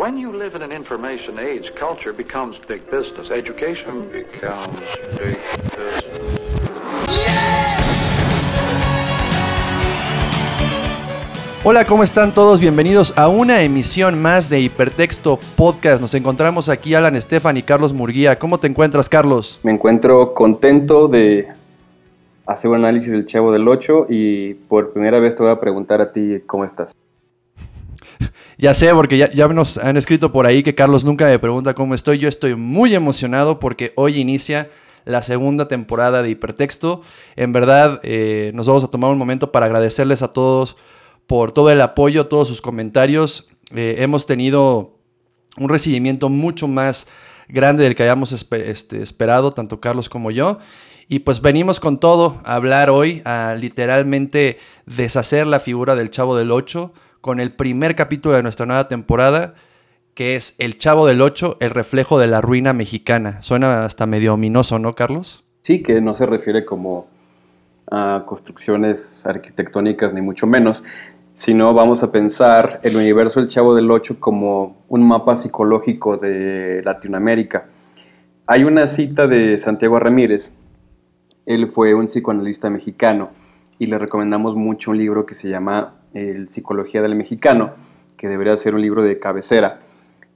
When you live in an information age, culture becomes big business. Education becomes big business. Hola, ¿cómo están todos? Bienvenidos a una emisión más de Hipertexto Podcast. Nos encontramos aquí Alan Estefan y Carlos Murguía. ¿Cómo te encuentras, Carlos? Me encuentro contento de hacer un análisis del Chavo del 8 y por primera vez te voy a preguntar a ti cómo estás. Ya sé, porque ya, nos han escrito por ahí que Carlos nunca me pregunta cómo estoy. Yo estoy muy emocionado porque hoy inicia la segunda temporada de Hipertexto. En verdad, eh, nos vamos a tomar un momento para agradecerles a todos por todo el apoyo, todos sus comentarios. Eh, hemos tenido un recibimiento mucho más grande del que habíamos este, esperado, tanto Carlos como yo. Y pues venimos con todo a hablar hoy, a literalmente deshacer la figura del Chavo del 8 con el primer capítulo de nuestra nueva temporada, que es El Chavo del 8, el reflejo de la ruina mexicana. Suena hasta medio ominoso, ¿no, Carlos? Sí, que no se refiere como a construcciones arquitectónicas, ni mucho menos, sino vamos a pensar el universo del Chavo del Ocho como un mapa psicológico de Latinoamérica. Hay una cita de Santiago Ramírez, él fue un psicoanalista mexicano y le recomendamos mucho un libro que se llama El Psicología del Mexicano, que debería ser un libro de cabecera.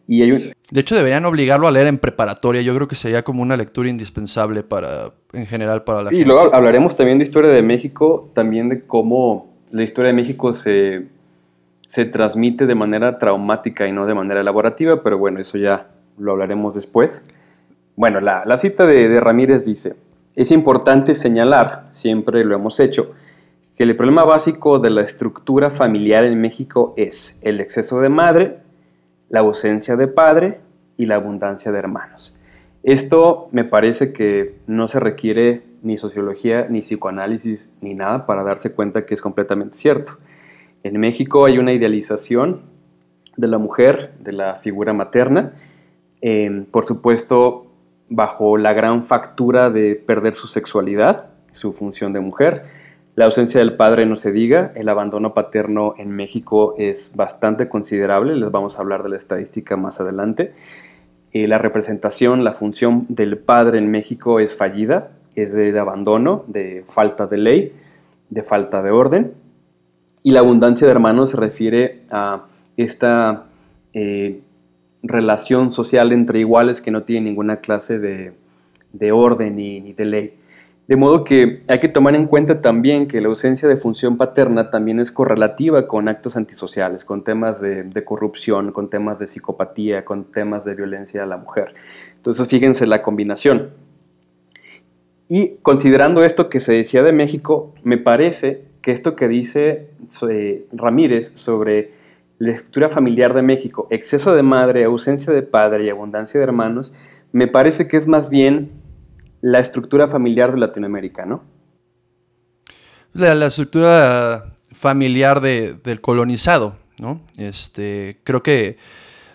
Y hay De hecho, deberían obligarlo a leer en preparatoria. Yo creo que sería como una lectura indispensable para, en general, para la y gente. Y luego hablaremos también de historia de México, también de cómo la historia de México se, se transmite de manera traumática y no de manera elaborativa, pero bueno, eso ya lo hablaremos después. Bueno, la, la cita de, de Ramírez dice, es importante señalar, siempre lo hemos hecho, que el problema básico de la estructura familiar en México es el exceso de madre, la ausencia de padre y la abundancia de hermanos. Esto me parece que no se requiere ni sociología, ni psicoanálisis, ni nada para darse cuenta que es completamente cierto. En México hay una idealización de la mujer, de la figura materna, eh, por supuesto bajo la gran factura de perder su sexualidad, su función de mujer. La ausencia del padre no se diga, el abandono paterno en México es bastante considerable, les vamos a hablar de la estadística más adelante. Eh, la representación, la función del padre en México es fallida, es de, de, abandono, de falta de ley, de falta de orden. Y la abundancia de hermanos se refiere a esta eh, relación social entre iguales que no tiene ninguna clase de, de orden ni, ni, de ley. De modo que hay que tomar en cuenta también que la ausencia de función paterna también es correlativa con actos antisociales, con temas de, corrupción, con temas de psicopatía, con temas de violencia a la mujer. Entonces fíjense la combinación. Y considerando esto que se decía de México, me parece que esto que dice eh, Ramírez sobre la estructura familiar de México, exceso de madre, ausencia de padre y abundancia de hermanos, me parece que es más bien la estructura familiar de Latinoamérica, ¿no? La, estructura familiar de, del colonizado, ¿no? Este, creo que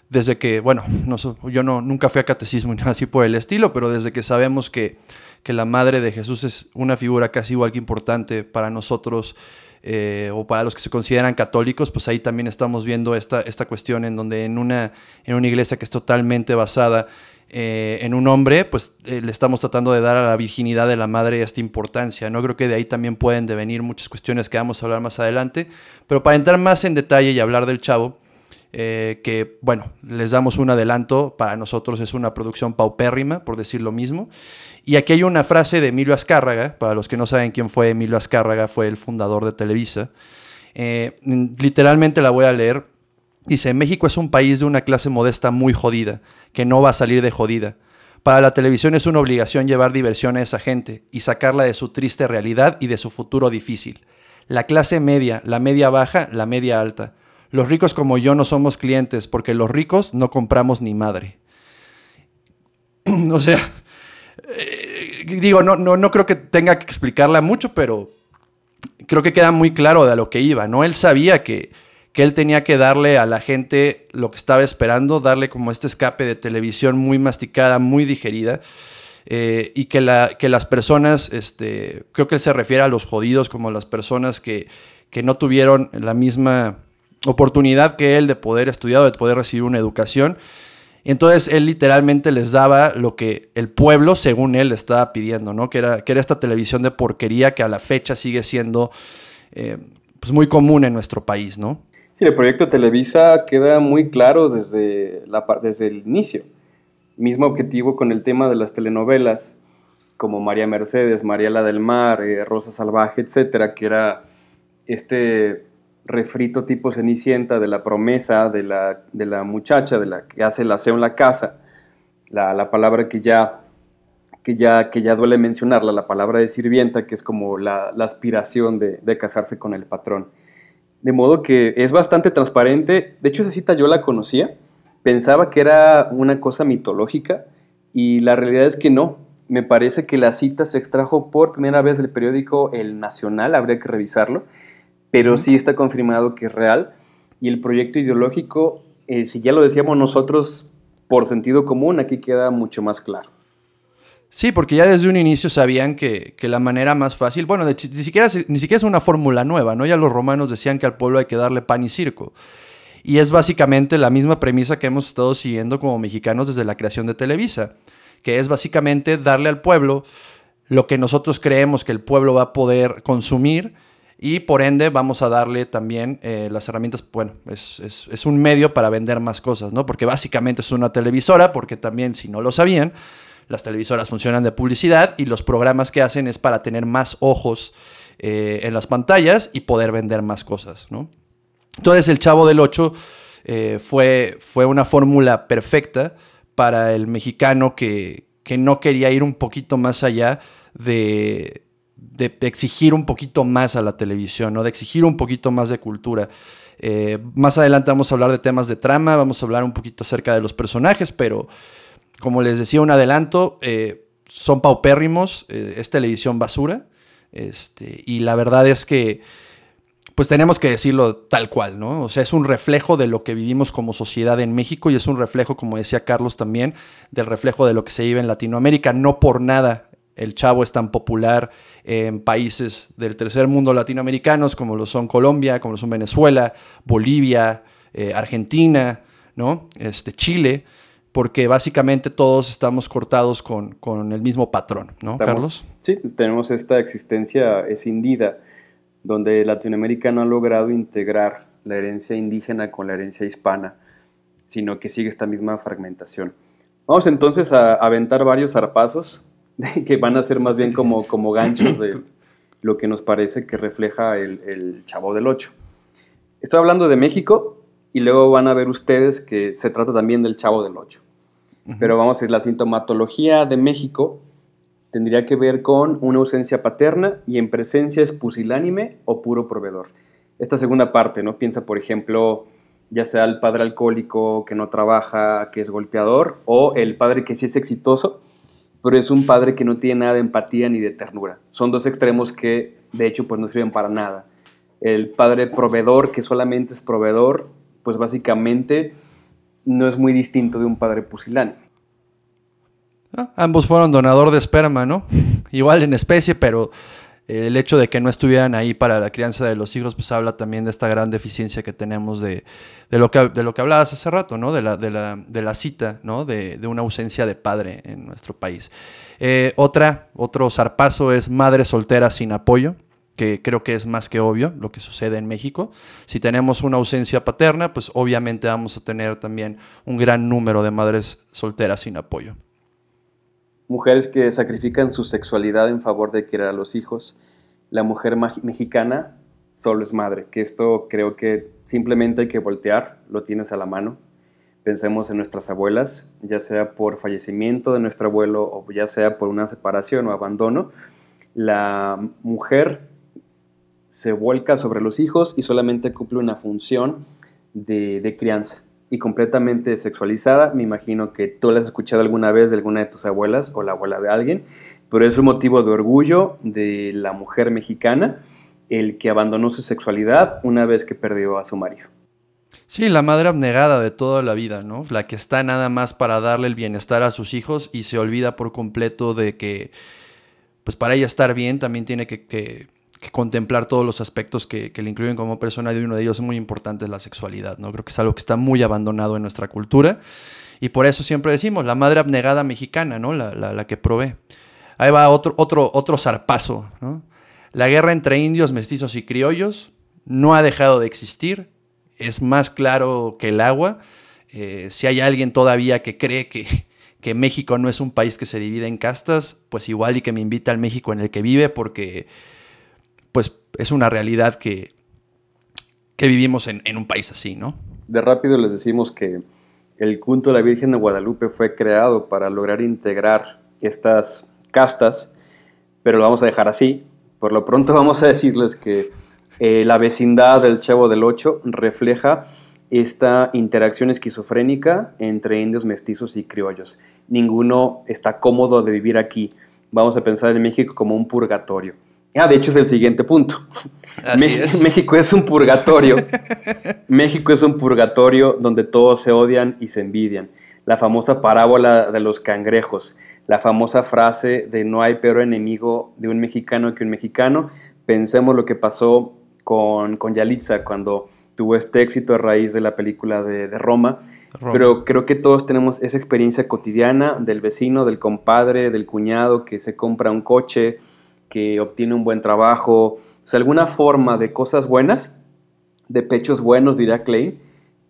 desde que, bueno, no, yo no, nunca fui a catecismo ni así por el estilo, pero desde que sabemos que que la madre de Jesús es una figura casi igual que importante para nosotros eh, o para los que se consideran católicos, pues ahí también estamos viendo esta, esta cuestión en donde en una, en una iglesia que es totalmente basada eh, en un hombre, pues eh, le estamos tratando de dar a la virginidad de la madre esta importancia. No creo que de ahí también pueden devenir muchas cuestiones que vamos a hablar más adelante, pero para entrar más en detalle y hablar del chavo, eh, que bueno, les damos un adelanto, para nosotros es una producción paupérrima, por decir lo mismo. Y aquí hay una frase de Emilio Azcárraga, para los que no saben quién fue Emilio Azcárraga, fue el fundador de Televisa. Literalmente la voy a leer. Dice, México es un país de una clase modesta muy jodida, que no va a salir de jodida. Para la televisión es una obligación llevar diversión a esa gente y sacarla de su triste realidad y de su futuro difícil. La clase media, la media baja, la media alta. Los ricos como yo no somos clientes porque los ricos no compramos ni madre. o sea, eh, digo, no, no, no creo que tenga que explicarla mucho, pero creo que queda muy claro de a lo que iba, ¿no? Él sabía que, que él tenía que darle a la gente lo que estaba esperando, darle como este escape de televisión muy masticada, muy digerida. Eh, y que, la, que, las personas, este, creo que él se refiere a los jodidos como las personas que, que no tuvieron la misma oportunidad que él de poder estudiar, de poder recibir una educación. Entonces él literalmente les daba lo que el pueblo, según él, estaba pidiendo, ¿no? Que era, que era esta televisión de porquería que a la fecha sigue siendo eh, pues muy común en nuestro país, ¿no? Sí, el proyecto Televisa queda muy claro desde, la, desde el inicio. Mismo objetivo con el tema de las telenovelas, como María Mercedes, Mariela del Mar, eh, Rosa Salvaje, etcétera, que era este refrito tipo Cenicienta de la promesa de la, de la muchacha, de la que hace el aseo en la casa, la, la, palabra que ya, que, ya, que ya duele mencionarla, la palabra de sirvienta, que es como la, la aspiración de, de, casarse con el patrón. De modo que es bastante transparente, de hecho esa cita yo la conocía, pensaba que era una cosa mitológica y la realidad es que no. Me parece que la cita se extrajo por primera vez del periódico El Nacional, habría que revisarlo, pero sí está confirmado que es real. Y el proyecto ideológico, eh, si ya lo decíamos nosotros por sentido común, aquí queda mucho más claro. Sí, porque ya desde un inicio sabían que, que la manera más fácil, bueno, ni, siquiera, ni siquiera es una fórmula nueva, ¿no? Ya los romanos decían que al pueblo hay que darle pan y circo. Y es básicamente la misma premisa que hemos estado siguiendo como mexicanos desde la creación de Televisa, que es básicamente darle al pueblo lo que nosotros creemos que el pueblo va a poder consumir y por ende vamos a darle también eh, las herramientas, bueno, es, es, es, un medio para vender más cosas, ¿no? Porque básicamente es una televisora, porque también si no lo sabían, las televisoras funcionan de publicidad y los programas que hacen es para tener más ojos eh, en las pantallas y poder vender más cosas, ¿no? Entonces el Chavo del 8 eh, fue, fue una fórmula perfecta para el mexicano que, que no quería ir un poquito más allá de exigir un poquito más a la televisión, ¿no? de exigir un poquito más de cultura. Eh, más adelante vamos a hablar de temas de trama, vamos a hablar un poquito acerca de los personajes, pero como les decía, un adelanto, eh, son paupérrimos, eh, es televisión basura, este, y la verdad es que, pues tenemos que decirlo tal cual, ¿no? O sea, es un reflejo de lo que vivimos como sociedad en México y es un reflejo, como decía Carlos también, del reflejo de lo que se vive en Latinoamérica. No por nada el chavo es tan popular en países del tercer mundo latinoamericanos como lo son Colombia, como lo son Venezuela, Bolivia, eh, Argentina, ¿no? Este, Chile, porque básicamente todos estamos cortados con, con el mismo patrón, ¿no, Carlos? Sí, tenemos esta existencia escindida donde Latinoamérica no ha logrado integrar la herencia indígena con la herencia hispana, sino que sigue esta misma fragmentación. Vamos entonces a aventar varios zarpazos que van a ser más bien como, como ganchos de lo que nos parece que refleja el, Chavo del Ocho. Estoy hablando de México y luego van a ver ustedes que se trata también del Chavo del Ocho. Pero vamos a decir, la sintomatología de México tendría que ver con una ausencia paterna y en presencia es pusilánime o puro proveedor. Esta segunda parte, ¿no? Piensa, por ejemplo, ya sea el padre alcohólico que no trabaja, que es golpeador, o el padre que sí es exitoso, pero es un padre que no tiene nada de empatía ni de ternura. Son dos extremos que, de hecho, pues no sirven para nada. El padre proveedor, que solamente es proveedor, pues básicamente no es muy distinto de un padre pusilánime. Ah, ambos fueron donador de esperma, ¿no? Igual en especie, pero el hecho de que no estuvieran ahí para la crianza de los hijos, pues habla también de esta gran deficiencia que tenemos de, lo, que, de lo que hablabas hace rato, ¿no? De la, de la, cita, ¿no? De, una ausencia de padre en nuestro país. Eh, otra, otro zarpazo es madre soltera sin apoyo, que creo que es más que obvio lo que sucede en México. Si tenemos una ausencia paterna, pues obviamente vamos a tener también un gran número de madres solteras sin apoyo mujeres que sacrifican su sexualidad en favor de querer a los hijos. La mujer mexicana solo es madre, que esto creo que simplemente hay que voltear, lo tienes a la mano. Pensemos en nuestras abuelas, ya sea por fallecimiento de nuestro abuelo o ya sea por una separación o abandono. La mujer se vuelca sobre los hijos y solamente cumple una función de, de crianza y completamente sexualizada. Me imagino que tú la has escuchado alguna vez de alguna de tus abuelas o la abuela de alguien, pero es un motivo de orgullo de la mujer mexicana el que abandonó su sexualidad una vez que perdió a su marido. Sí, la madre abnegada de toda la vida, ¿no? La que está nada más para darle el bienestar a sus hijos y se olvida por completo de que, pues para ella estar bien también tiene que, que contemplar todos los aspectos que, le incluyen como persona y uno de ellos es muy importante la sexualidad, ¿no? Creo que es algo que está muy abandonado en nuestra cultura y por eso siempre decimos, la madre abnegada mexicana, ¿no? La, que provee. Ahí va otro, otro, otro zarpazo, ¿no? La guerra entre indios, mestizos y criollos no ha dejado de existir, es más claro que el agua. Eh, si hay alguien todavía que cree que, que México no es un país que se divide en castas, pues igual y que me invita al México en el que vive, porque pues es una realidad que, que vivimos en, un país así, ¿no? De rápido les decimos que el culto de la Virgen de Guadalupe fue creado para lograr integrar estas castas, pero lo vamos a dejar así. Por lo pronto vamos a decirles que eh, la vecindad del Chavo del Ocho refleja esta interacción esquizofrénica entre indios, mestizos y criollos. Ninguno está cómodo de vivir aquí. Vamos a pensar en México como un purgatorio. Ah, de hecho es el siguiente punto. México es un purgatorio. México es un purgatorio donde todos se odian y se envidian. La famosa parábola de los cangrejos, la famosa frase de no hay peor enemigo de un mexicano que un mexicano. Pensemos lo que pasó con, con Yalitza cuando tuvo este éxito a raíz de la película de, Roma. Pero creo que todos tenemos esa experiencia cotidiana del vecino, del compadre, del cuñado que se compra un coche, que obtiene un buen trabajo, o sea, alguna forma de cosas buenas, de pechos buenos, diría Clay,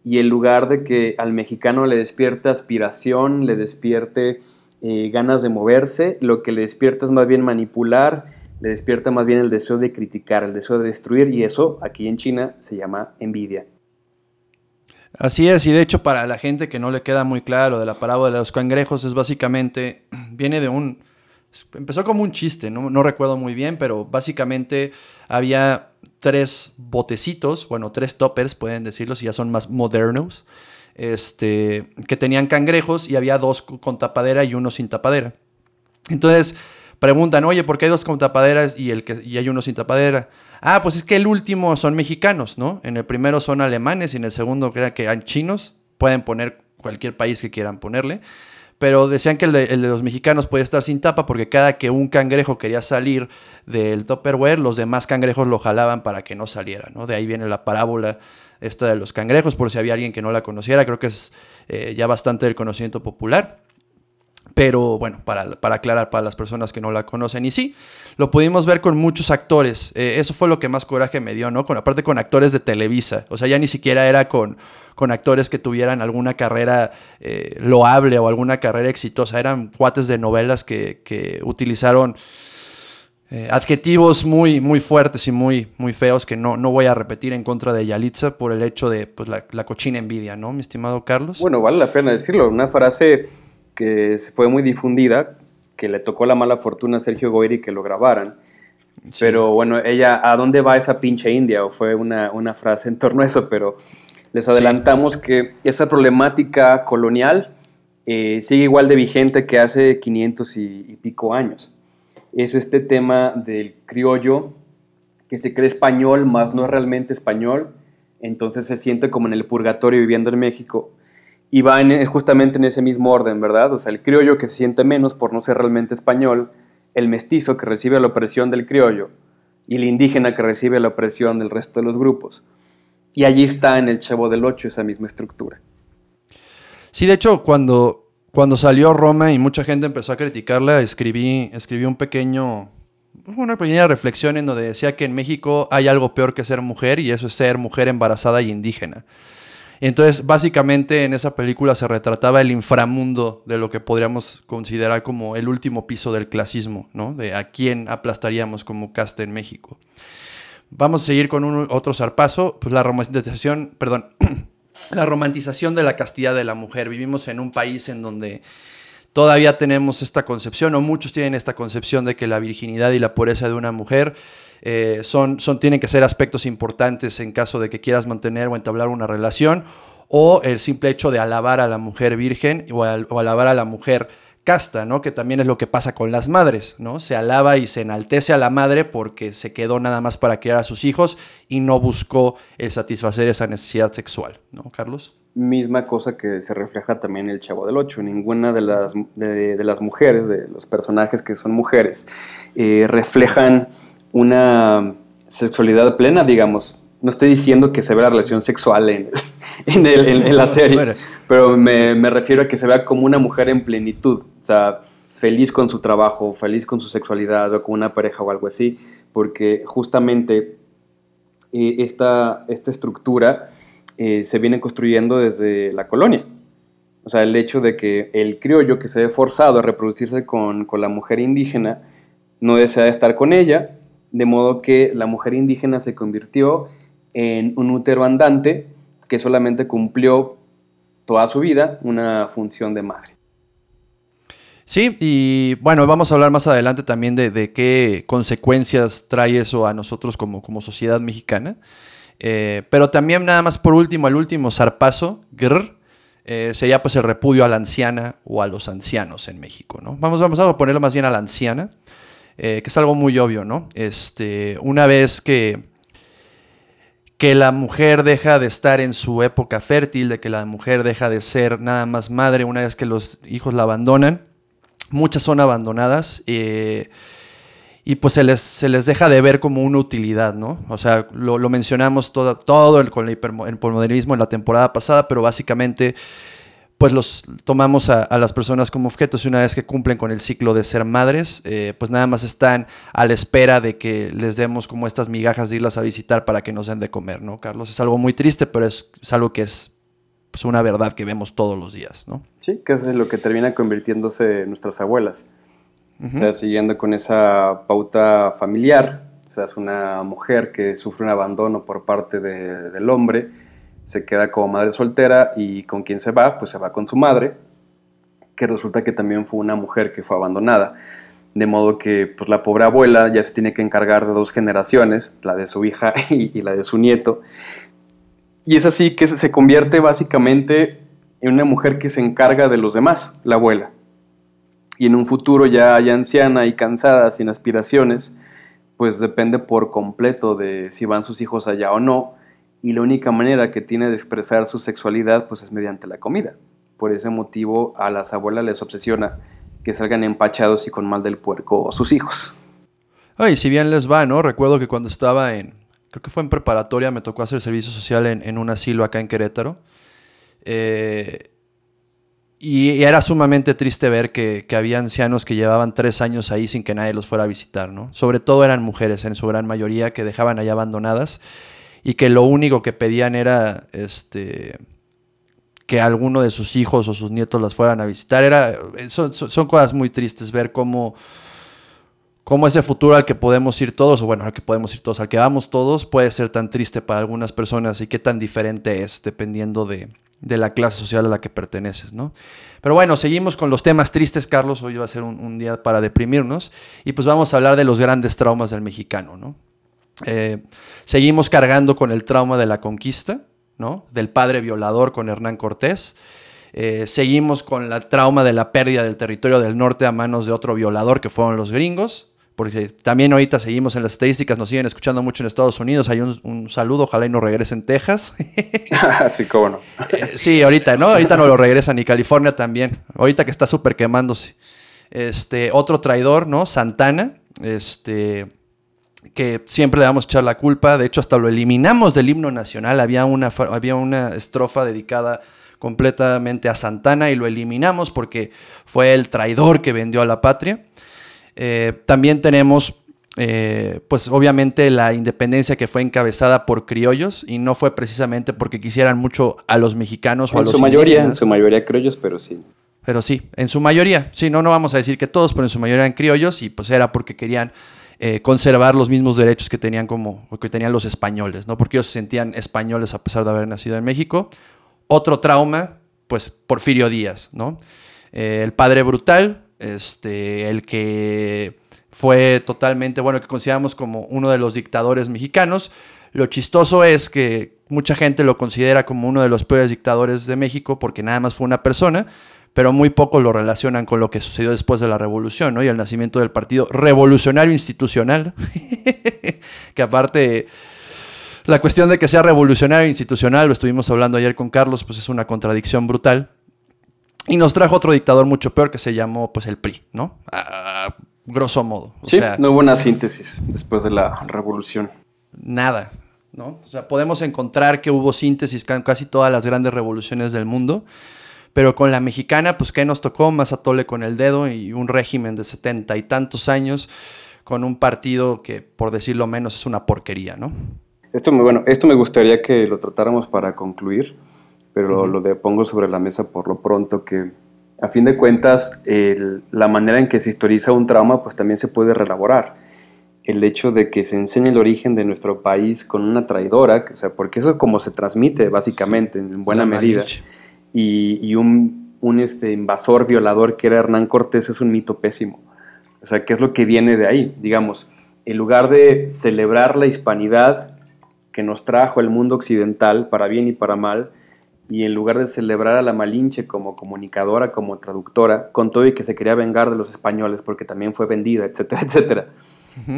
y en lugar de que al mexicano le despierte aspiración, le despierte eh, ganas de moverse, lo que le despierta es más bien manipular, le despierta más bien el deseo de criticar, el deseo de destruir, y eso aquí en China se llama envidia. Así es, y de hecho para la gente que no le queda muy claro de la parábola de los cangrejos, es básicamente, viene de un, empezó como un chiste, no, no recuerdo muy bien, pero básicamente había tres botecitos, bueno, tres toppers, pueden decirlo, si ya son más modernos, este, que tenían cangrejos y había dos con tapadera y uno sin tapadera. Entonces, preguntan, oye, ¿por qué hay dos con tapaderas y, el que, hay uno sin tapadera? Ah, pues es que el último son mexicanos, ¿no? En el primero son alemanes y en el segundo crean que eran chinos. Pueden poner cualquier país que quieran ponerle. Pero decían que el de, los mexicanos podía estar sin tapa porque cada que un cangrejo quería salir del Tupperware, los demás cangrejos lo jalaban para que no saliera, ¿no? De ahí viene la parábola esta de los cangrejos, por si había alguien que no la conociera. Creo que es eh, ya bastante del conocimiento popular. Pero bueno, para, aclarar para las personas que no la conocen. Y sí, lo pudimos ver con muchos actores. Eh, eso fue lo que más coraje me dio, ¿no? Con, aparte con actores de Televisa. O sea, ya ni siquiera era con, con actores que tuvieran alguna carrera eh, loable o alguna carrera exitosa. Eran cuates de novelas que, utilizaron eh, adjetivos muy, muy fuertes y muy, muy feos que no, no voy a repetir en contra de Yalitza por el hecho de pues, la, la cochina envidia, ¿no, mi estimado Carlos? Bueno, vale la pena decirlo. Una frase que fue muy difundida, que le tocó la mala fortuna a Sergio Goyri que lo grabaran. Pero bueno, ella, ¿a dónde va esa pinche India? O fue una, una frase en torno a eso, pero les adelantamos que esa problemática colonial eh, sigue igual de vigente que hace 500 y, pico años. Es este tema del criollo que se cree español, más no es realmente español, entonces se siente como en el purgatorio viviendo en México y va justamente en ese mismo orden, ¿verdad? O sea, el criollo que se siente menos por no ser realmente español, el mestizo que recibe la opresión del criollo y el indígena que recibe la opresión del resto de los grupos. Y allí está en el Chavo del Ocho esa misma estructura. Sí, de hecho, cuando, cuando salió Roma y mucha gente empezó a criticarla, escribí, escribí un pequeño, una pequeña reflexión en donde decía que en México hay algo peor que ser mujer y eso es ser mujer embarazada y indígena. Entonces, básicamente en esa película se retrataba el inframundo de lo que podríamos considerar como el último piso del clasismo, ¿no? De a quién aplastaríamos como casta en México. Vamos a seguir con otro zarpazo, pues la romantización, perdón, la romantización de la castidad de la mujer. Vivimos en un país en donde todavía tenemos esta concepción, o muchos tienen esta concepción de que la virginidad y la pureza de una mujer eh, son, son, tienen que ser aspectos importantes en caso de que quieras mantener o entablar una relación, o el simple hecho de alabar a la mujer virgen o, alabar a la mujer casta, ¿no? Que también es lo que pasa con las madres, ¿no? Se alaba y se enaltece a la madre porque se quedó nada más para criar a sus hijos y no buscó el satisfacer esa necesidad sexual, ¿no, Carlos? Misma cosa que se refleja también en el Chavo del Ocho. Ninguna de las, de, las mujeres, de los personajes que son mujeres, eh, reflejan una sexualidad plena, digamos. No estoy diciendo que se vea la relación sexual en, en, la serie, pero me, me, refiero a que se vea como una mujer en plenitud, o sea, feliz con su trabajo, feliz con su sexualidad o con una pareja o algo así, porque justamente eh, esta, esta estructura eh, se viene construyendo desde la colonia. O sea, el hecho de que el criollo que se ve forzado a reproducirse con, con la mujer indígena no desea estar con ella, de modo que la mujer indígena se convirtió en un útero andante que solamente cumplió toda su vida una función de madre. Sí, y bueno, vamos a hablar más adelante también de, qué consecuencias trae eso a nosotros como, como sociedad mexicana. Eh, pero también nada más por último, el último zarpazo, grr, eh, sería pues el repudio a la anciana o a los ancianos en México, ¿no? Vamos, vamos a ponerlo más bien a la anciana, eh, que es algo muy obvio, ¿no? Este, una vez que que la mujer deja de estar en su época fértil, de que la mujer deja de ser nada más madre una vez que los hijos la abandonan. Muchas son abandonadas eh, y pues se les, se les, deja de ver como una utilidad, ¿no? O sea, lo, mencionamos todo, todo el, con el hipermodernismo en la temporada pasada, pero básicamente pues los tomamos a, las personas como objetos y una vez que cumplen con el ciclo de ser madres, eh, pues nada más están a la espera de que les demos como estas migajas de irlas a visitar para que nos den de comer, ¿no, Carlos? Es algo muy triste, pero es, algo que es pues, una verdad que vemos todos los días, ¿no? Sí, que es lo que termina convirtiéndose nuestras abuelas. o sea, siguiendo con esa pauta familiar, o sea, es una mujer que sufre un abandono por parte del hombre, se queda como madre soltera y con quién se va, pues se va con su madre, que resulta que también fue una mujer que fue abandonada. De modo que pues, la pobre abuela ya se tiene que encargar de dos generaciones, la de su hija y, la de su nieto. Y es así que se convierte básicamente en una mujer que se encarga de los demás, la abuela. Y en un futuro ya, ya anciana y cansada, sin aspiraciones, pues depende por completo de si van sus hijos allá o no, y la única manera que tiene de expresar su sexualidad pues es mediante la comida. Por ese motivo a las abuelas les obsesiona que salgan empachados y con mal del puerco sus hijos. Ay, si bien les va, ¿no? Recuerdo que cuando estaba en, creo que fue en preparatoria, me tocó hacer servicio social en, un asilo acá en Querétaro. Eh, y, era sumamente triste ver que, que, había ancianos que llevaban tres años ahí sin que nadie los fuera a visitar, ¿no? Sobre todo eran mujeres en su gran mayoría que dejaban allá abandonadas y que lo único que pedían era este que alguno de sus hijos o sus nietos las fueran a visitar. Era, son, son cosas muy tristes ver cómo, cómo, ese futuro al que podemos ir todos, o bueno, al que podemos ir todos, al que vamos todos, puede ser tan triste para algunas personas y qué tan diferente es dependiendo de, de la clase social a la que perteneces, ¿no? Pero bueno, seguimos con los temas tristes, Carlos. Hoy va a ser un día para deprimirnos y pues vamos a hablar de los grandes traumas del mexicano, ¿no? Eh, seguimos cargando con el trauma de la conquista, ¿no? Del padre violador con Hernán Cortés. Eh, seguimos con la trauma de la pérdida del territorio del norte a manos de otro violador que fueron los gringos. Porque también ahorita seguimos en las estadísticas, nos siguen escuchando mucho en Estados Unidos. Hay un, saludo, ojalá y no regresen Texas. sí, cómo no. Eh, sí, ahorita, ¿no? Ahorita no lo regresan, y California también. Ahorita que está súper quemándose. Este, otro traidor, ¿no? Santana. Este, que siempre le damos a echar la culpa, de hecho hasta lo eliminamos del himno nacional, había una, había una estrofa dedicada completamente a Santana y lo eliminamos porque fue el traidor que vendió a la patria. Eh, también tenemos, eh, pues obviamente la independencia que fue encabezada por criollos y no fue precisamente porque quisieran mucho a los mexicanos o a los su mayoría, En su mayoría criollos, pero sí. Pero sí, en su mayoría, sí, no, no vamos a decir que todos, pero en su mayoría eran criollos y pues era porque querían eh, conservar los mismos derechos que tenían como que tenían los españoles, ¿no? Porque ellos se sentían españoles a pesar de haber nacido en México. Otro trauma, pues Porfirio Díaz, ¿no? Eh, el padre brutal, este, el que fue totalmente, bueno, que consideramos como uno de los dictadores mexicanos. Lo chistoso es que mucha gente lo considera como uno de los peores dictadores de México porque nada más fue una persona, pero muy poco lo relacionan con lo que sucedió después de la revolución, ¿no? Y el nacimiento del Partido Revolucionario Institucional, que aparte, la cuestión de que sea revolucionario institucional, lo estuvimos hablando ayer con Carlos, pues es una contradicción brutal. Y nos trajo otro dictador mucho peor que se llamó, pues, el PRI, ¿no? Ah, grosso modo. O sí, no hubo una síntesis después de la revolución. Nada, ¿no? O sea, podemos encontrar que hubo síntesis en casi todas las grandes revoluciones del mundo, pero con la mexicana, pues, ¿qué nos tocó? Más atole con el dedo y un régimen de setenta y tantos años con un partido que, por decirlo menos, es una porquería, ¿no? Esto, bueno, esto me gustaría que lo tratáramos para concluir, pero lo de, pongo sobre la mesa por lo pronto que a fin de cuentas, la manera en que se historiza un trauma, pues también se puede relaborar. El hecho de que se enseñe el origen de nuestro país con una traidora, o sea, porque eso es como se transmite básicamente en buena medida, y, un, un este, invasor violador que era Hernán Cortés es un mito pésimo. O sea, ¿qué es lo que viene de ahí? Digamos, en lugar de celebrar la hispanidad que nos trajo el mundo occidental, para bien y para mal, y en lugar de celebrar a la Malinche como comunicadora, como traductora, con todo y que se quería vengar de los españoles porque también fue vendida, etcétera, etcétera.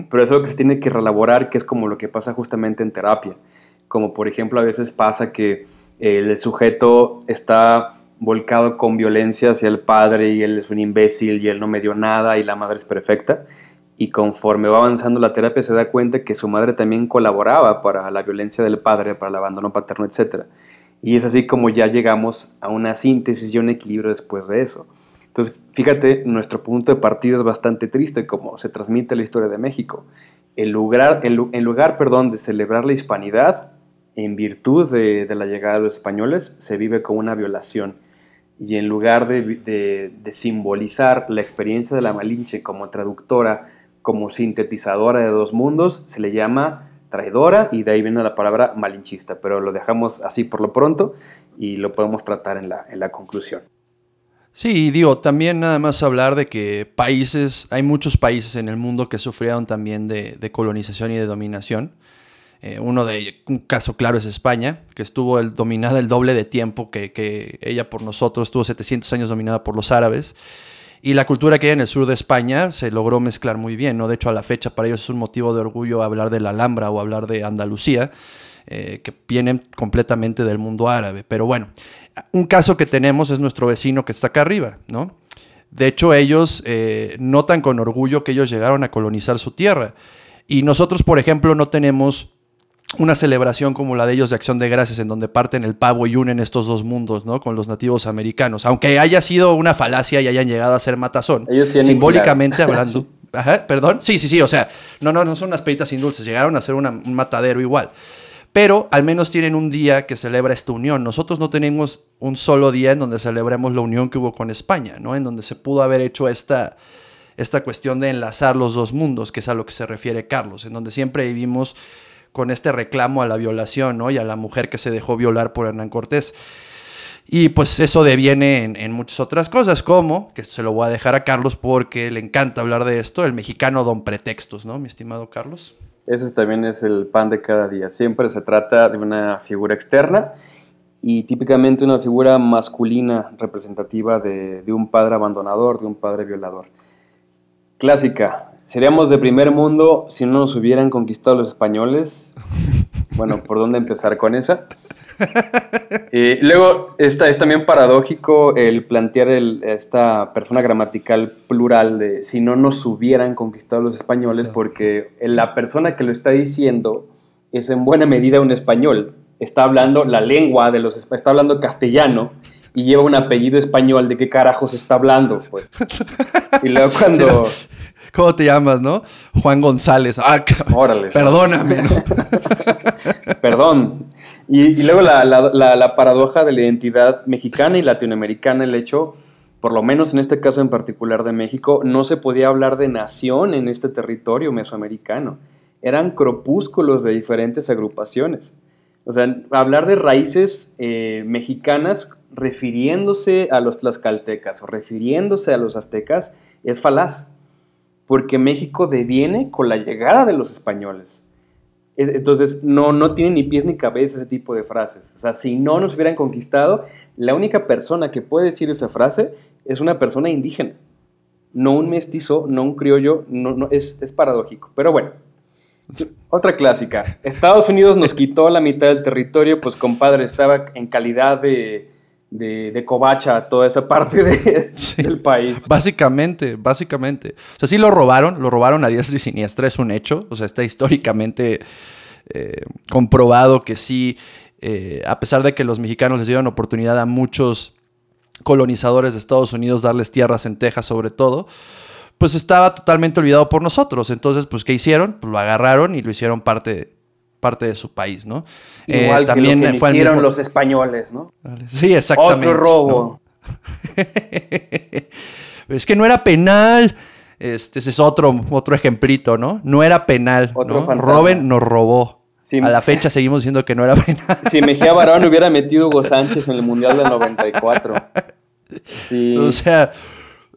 Pero es algo que se tiene que relaborar, que es como lo que pasa justamente en terapia. Como por ejemplo a veces pasa que el sujeto está volcado con violencia hacia el padre y él es un imbécil y él no me dio nada y la madre es perfecta. Y conforme va avanzando la terapia se da cuenta que su madre también colaboraba para la violencia del padre, para el abandono paterno, etcétera y es así como ya llegamos a una síntesis y un equilibrio después de eso. Entonces, fíjate, nuestro punto de partida es bastante triste, como se transmite la historia de México. En lugar, en, lugar perdón, de celebrar la hispanidad, en virtud de, la llegada de los españoles, se vive como una violación. Y en lugar de, simbolizar la experiencia de la Malinche como traductora, como sintetizadora de dos mundos, se le llama traidora y de ahí viene la palabra malinchista, pero lo dejamos así por lo pronto y lo podemos tratar en la, en la conclusión. Sí, digo, también nada más hablar de que países, hay muchos países en el mundo que sufrieron también de, colonización y de dominación. Eh, uno de un caso claro es España, que estuvo dominada el doble de tiempo que, que ella por nosotros, estuvo 700 años dominada por los árabes. Y la cultura que hay en el sur de España se logró mezclar muy bien, ¿no? De hecho, a la fecha para ellos es un motivo de orgullo hablar de la Alhambra o hablar de Andalucía, eh, que vienen completamente del mundo árabe. Pero bueno, un caso que tenemos es nuestro vecino que está acá arriba, ¿no? De hecho, ellos eh, notan con orgullo que ellos llegaron a colonizar su tierra. Y nosotros, por ejemplo, no tenemos una celebración como la de ellos de Acción de Gracias, en donde parten el pavo y unen estos dos mundos, ¿no? Con los nativos americanos. Aunque haya sido una falacia y hayan llegado a ser matazón. Ellos simbólicamente hablando. Ajá, perdón. Sí, sí, sí. O sea, no, no, no son unas peditas sin dulces. Llegaron a ser un matadero igual. Pero al menos tienen un día que celebra esta unión. Nosotros no tenemos un solo día en donde celebremos la unión que hubo con España, ¿no? En donde se pudo haber hecho esta, esta cuestión de enlazar los dos mundos, que es a lo que se refiere Carlos, en donde siempre vivimos con este reclamo a la violación, ¿no? Y a la mujer que se dejó violar por Hernán Cortés. Y pues eso deviene en, muchas otras cosas, como, que se lo voy a dejar a Carlos porque le encanta hablar de esto, el mexicano don pretextos, ¿no, mi estimado Carlos? Eso también es el pan de cada día. Siempre se trata de una figura externa y típicamente una figura masculina representativa de un padre abandonador, de un padre violador. Clásica, Seríamos de primer mundo si no nos hubieran conquistado los españoles. Bueno, ¿por dónde empezar con esa? Y luego está, es también paradójico el plantear esta persona gramatical plural de si no nos hubieran conquistado los españoles, porque la persona que lo está diciendo es en buena medida un español. Está hablando la lengua de los está hablando castellano y lleva un apellido español. ¿De qué carajos está hablando? Pues. Y luego cuando. ¿Cómo te llamas, no? Juan González. Ah, Órale. Perdóname, ¿no? Perdón. Y, luego la, paradoja de la identidad mexicana y latinoamericana, el hecho, por lo menos en este caso en particular de México, no se podía hablar de nación en este territorio mesoamericano. Eran cropúsculos de diferentes agrupaciones. O sea, hablar de raíces eh, mexicanas refiriéndose a los tlaxcaltecas o refiriéndose a los aztecas es falaz porque México deviene con la llegada de los españoles. Entonces, no, no tiene ni pies ni cabeza ese tipo de frases. O sea, si no nos hubieran conquistado, la única persona que puede decir esa frase es una persona indígena, no un mestizo, no un criollo, no, no, es, es paradójico. Pero bueno, otra clásica. Estados Unidos nos quitó la mitad del territorio, pues compadre, estaba en calidad de, de, de covacha toda esa parte de- Sí. del país. Básicamente, básicamente. O sea, sí lo robaron, lo robaron a diestra y siniestra, es un hecho. O sea, está históricamente eh, comprobado que sí, eh, a pesar de que los mexicanos les dieron oportunidad a muchos colonizadores de Estados Unidos darles tierras en Texas sobre todo, pues estaba totalmente olvidado por nosotros. Entonces, pues, ¿qué hicieron? Pues lo agarraron y lo hicieron parte, parte de su país, ¿no? Eh, Igual que lo que fue hicieron mismo- los españoles, ¿no? Sí, exactamente. Otro robo. ¿no? es que no era penal. Este ese es otro, otro ejemplito, ¿no? No era penal. Otro ¿no? Robin nos robó. Sí. A la fecha seguimos diciendo que no era penal. Si Mejía Barón hubiera metido Hugo Sánchez en el Mundial del 94. Si, O sea,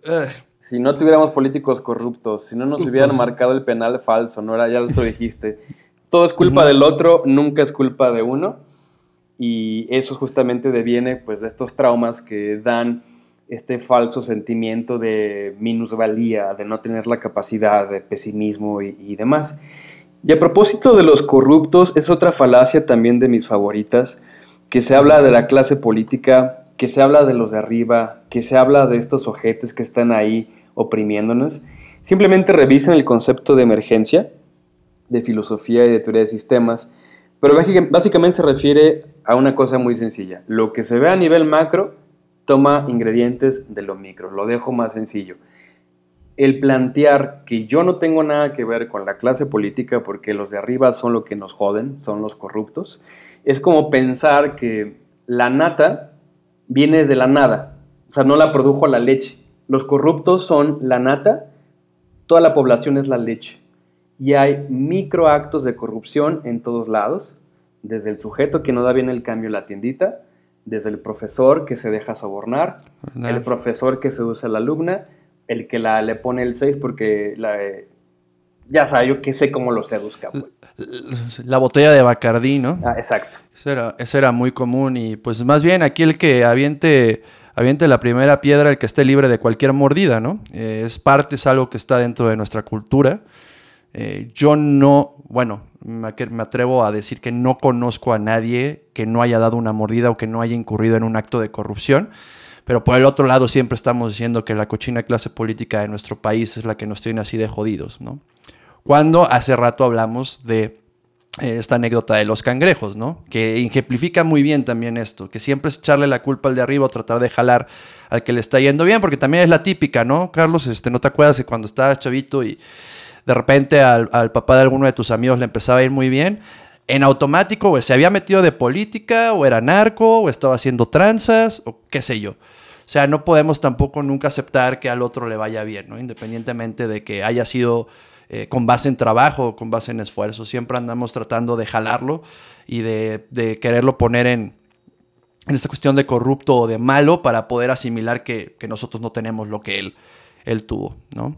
eh, si no tuviéramos políticos corruptos, si no nos hubieran marcado el penal falso, no era, ya lo dijiste. Todo es culpa del otro, nunca es culpa de uno. Y eso justamente deviene pues, de estos traumas que dan este falso sentimiento de minusvalía, de no tener la capacidad, de pesimismo y, y demás. Y a propósito de los corruptos, es otra falacia también de mis favoritas, que se habla de la clase política, que se habla de los de arriba, que se habla de estos ojetes que están ahí oprimiéndonos. Simplemente revisen el concepto de emergencia, de filosofía y de teoría de sistemas, pero básica- básicamente se refiere a una cosa muy sencilla. Lo que se ve a nivel macro toma ingredientes de lo micro. Lo dejo más sencillo. El plantear que yo no tengo nada que ver con la clase política porque los de arriba son lo que nos joden, son los corruptos, es como pensar que la nata viene de la nada, o sea, no la produjo la leche. Los corruptos son la nata, toda la población es la leche. Y hay microactos de corrupción en todos lados, desde el sujeto que no da bien el cambio en la tiendita, desde el profesor que se deja sobornar, el profesor que seduce a la alumna, el que la, le pone el 6 porque la, eh, ya sabe, yo que sé cómo lo seduzca. pues. la botella de Bacardí, ¿no? Ah, exacto. Eso era, eso era muy común y pues más bien aquí el que aviente, aviente la primera piedra, el que esté libre de cualquier mordida, ¿no? Eh, es parte, es algo que está dentro de nuestra cultura. Eh, yo no, bueno, me, que- atrevo a decir que no conozco a nadie que no haya dado una mordida o que no haya incurrido en un acto de corrupción. Pero por el otro lado siempre estamos diciendo que la cochina clase política de nuestro país es la que nos tiene así de jodidos, ¿no? Cuando hace rato hablamos de eh, esta anécdota de los cangrejos, ¿no? Que ejemplifica muy bien también esto, que siempre es echarle la culpa al de arriba o tratar de jalar al que le está yendo bien, porque también es la típica, ¿no? Carlos, este, ¿no te acuerdas de cuando estabas chavito y de repente al, papá de alguno de tus amigos le empezaba a ir muy bien? En automático, o se había metido de política, o era narco, o estaba haciendo tranzas, o qué sé yo. O sea, no podemos tampoco nunca aceptar que al otro le vaya bien, ¿no? Independientemente de que haya sido eh, con base en trabajo o con base en esfuerzo. Siempre andamos tratando de jalarlo y de, quererlo poner en, en esta cuestión de corrupto o de malo para poder asimilar que, que nosotros no tenemos lo que él, él tuvo, ¿no?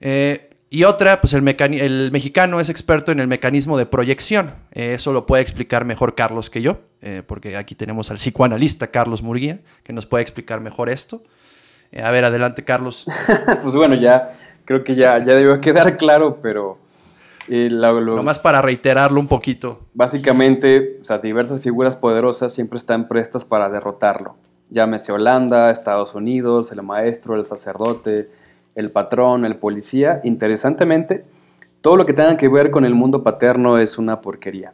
Eh, y otra, pues el, el mexicano es experto en el mecanismo de proyección. Eh, eso lo puede explicar mejor Carlos que yo, eh, porque aquí tenemos al psicoanalista Carlos Murguía, que nos puede explicar mejor esto. Eh, a ver, adelante, Carlos. pues bueno, ya creo que ya, ya debió quedar claro, pero eh, Nomás para reiterarlo un poquito. básicamente, o sea, diversas figuras poderosas siempre están prestas para derrotarlo. Llámese Holanda, Estados Unidos, el maestro, el sacerdote, el patrón, el policía. Interesantemente, todo lo que tenga que ver con el mundo paterno es una porquería.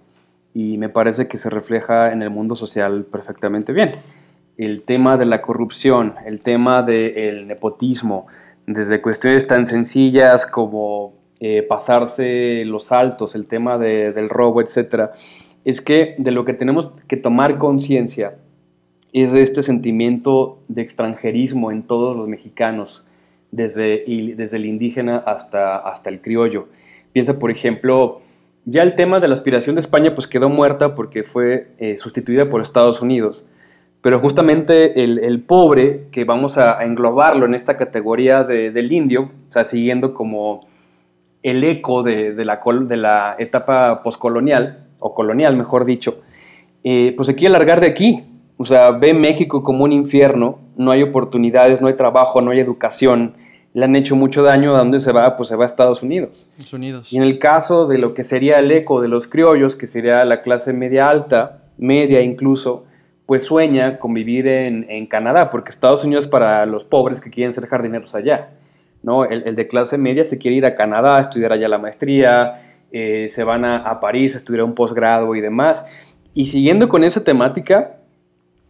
Y me parece que se refleja en el mundo social perfectamente bien. El tema de la corrupción, el tema del nepotismo, desde cuestiones tan sencillas como eh, pasarse los saltos, el tema de- del robo, etcétera, es que de lo que tenemos que tomar conciencia es este sentimiento de extranjerismo en todos los mexicanos, desde, y desde el indígena hasta, hasta el criollo. Piensa, por ejemplo, ya el tema de la aspiración de España pues quedó muerta porque fue eh, sustituida por Estados Unidos. Pero justamente el, el pobre, que vamos a, a englobarlo en esta categoría de- del indio, o sea, siguiendo como el eco de, de la, de la etapa poscolonial, o colonial, mejor dicho, eh, pues se quiere largar de aquí. O sea, ve México como un infierno, no hay oportunidades, no hay trabajo, no hay educación, le han hecho mucho daño, ¿a dónde se va? Pues se va a Estados Unidos. Estados Unidos. Y en el caso de lo que sería el eco de los criollos, que sería la clase media alta, media incluso, pues sueña con vivir en, Canadá, porque Estados Unidos para los pobres que quieren ser jardineros allá. ¿no? El, de clase media se quiere ir a Canadá a estudiar allá la maestría, eh, se van a, a, París a estudiar un posgrado y demás. Y siguiendo con esa temática,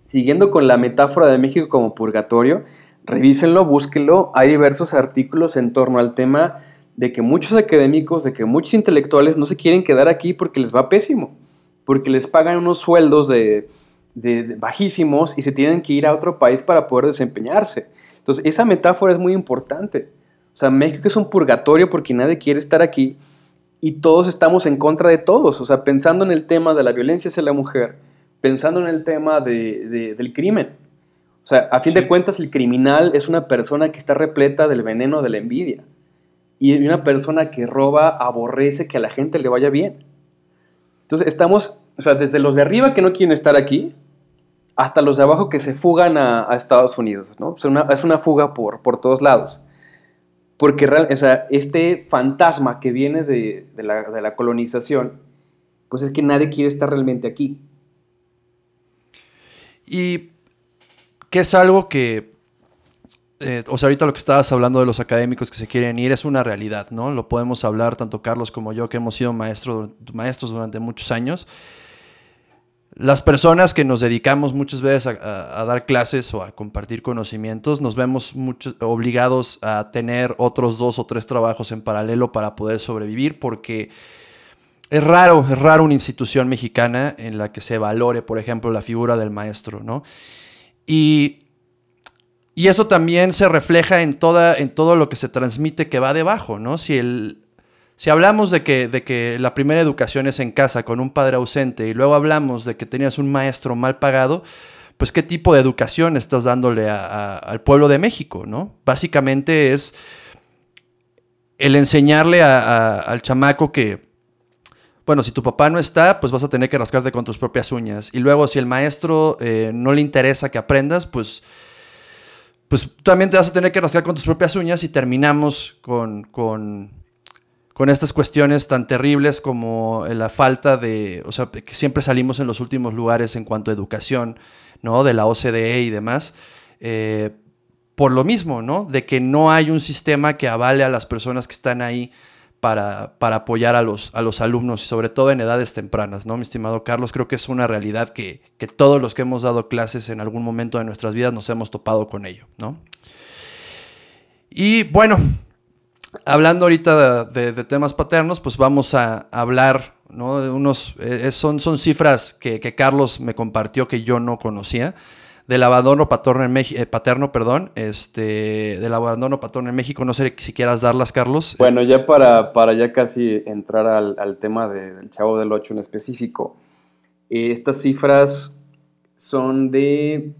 siguiendo con la metáfora de México como purgatorio, revísenlo, búsquenlo. Hay diversos artículos en torno al tema de que muchos académicos, de que muchos intelectuales no se quieren quedar aquí porque les va pésimo, porque les pagan unos sueldos de, bajísimos y se tienen que ir a otro país para poder desempeñarse. Entonces, esa metáfora es muy importante. O sea, México es un purgatorio porque nadie quiere estar aquí y todos estamos en contra de todos. O sea, pensando en el tema de la violencia hacia la mujer, pensando en el tema del crimen. O sea, a fin de cuentas, el criminal es una persona que está repleta del veneno de la envidia y una persona que roba aborrece que a la gente le vaya bien. Entonces estamos, o sea, desde los de arriba que no quieren estar aquí, hasta los de abajo que se fugan a, Estados Unidos, ¿no? es una fuga por, por todos lados. Porque o sea, este fantasma que viene de, la, de la colonización, pues es que nadie quiere estar realmente aquí. Y que es algo que eh, o sea, ahorita lo que estabas hablando de los académicos que se quieren ir es una realidad, ¿no? Lo podemos hablar tanto Carlos como yo, que hemos sido maestros durante muchos años. Las personas que nos dedicamos muchas veces a, dar clases o a compartir conocimientos, nos vemos obligados a tener otros dos o tres trabajos en paralelo para poder sobrevivir, porque es raro, es raro una institución mexicana en la que se valore, por ejemplo, la figura del maestro, ¿no? Y y eso también se refleja en, toda, en todo lo que se transmite que va debajo, ¿no? Si, el, si hablamos de que, de que la primera educación es en casa con un padre ausente y luego hablamos de que tenías un maestro mal pagado, pues qué tipo de educación estás dándole al pueblo de México, ¿no? Básicamente es el enseñarle al chamaco que, bueno, si tu papá no está, pues vas a tener que rascarte con tus propias uñas. Y luego si el maestro eh, no le interesa que aprendas, pues pues también te vas a tener que rascar con tus propias uñas y terminamos con, con, estas cuestiones tan terribles como la falta de, o sea, que siempre salimos en los últimos lugares en cuanto a educación, ¿no? De la OCDE y demás. Eh, por lo mismo, ¿no? De que no hay un sistema que avale a las personas que están ahí para, apoyar a los, a los alumnos, sobre todo en edades tempranas, ¿no? Mi estimado Carlos, creo que es una realidad que, todos los que hemos dado clases en algún momento de nuestras vidas nos hemos topado con ello, ¿no? Y bueno, hablando ahorita de, temas paternos, pues vamos a hablar, ¿no? De unos, eh, son, son cifras que, que Carlos me compartió que yo no conocía del abandono paterno en México, eh, paterno, perdón, este, del abandono paterno en México. No sé si quieras darlas, Carlos. Bueno, ya para, para ya casi entrar al, tema del Chavo del Ocho en específico. Eh, estas cifras son de,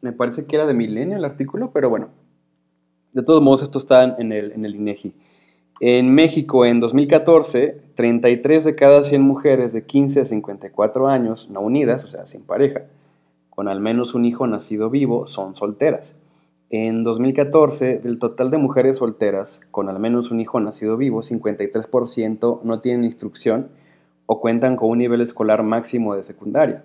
me parece que era de Milenio el artículo, pero bueno, de todos modos esto está en el, en el INEGI. En México, en 2014, 33 de cada 100 mujeres de 15 a 54 años no unidas, o sea, sin pareja, con al menos un hijo nacido vivo son solteras. En 2014, del total de mujeres solteras con al menos un hijo nacido vivo, 53% no tienen instrucción o cuentan con un nivel escolar máximo de secundaria.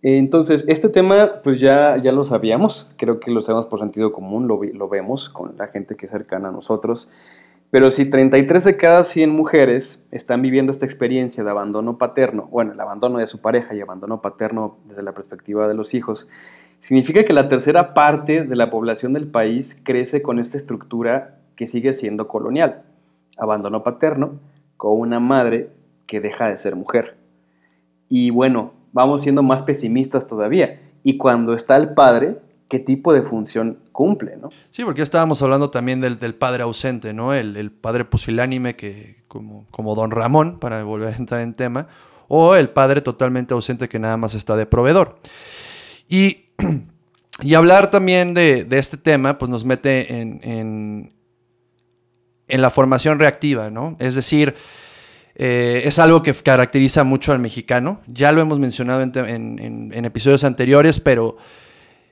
Entonces, este tema pues ya, ya lo sabíamos, creo que lo sabemos por sentido común, lo, lo vemos con la gente que es cercana a nosotros. Pero si 33 de cada 100 mujeres están viviendo esta experiencia de abandono paterno, bueno, el abandono de su pareja y abandono paterno desde la perspectiva de los hijos, significa que la tercera parte de la población del país crece con esta estructura que sigue siendo colonial. Abandono paterno con una madre que deja de ser mujer. Y bueno, vamos siendo más pesimistas todavía. Y cuando está el padre, qué tipo de función cumple, ¿no? Sí, porque estábamos hablando también del, padre ausente, ¿no? El, padre pusilánime, que, como, como don Ramón, para volver a entrar en tema, o el padre totalmente ausente que nada más está de proveedor. Y, y hablar también de, este tema, pues nos mete en, en, la formación reactiva, ¿no? Es decir, eh, es algo que caracteriza mucho al mexicano. Ya lo hemos mencionado en, en episodios anteriores, pero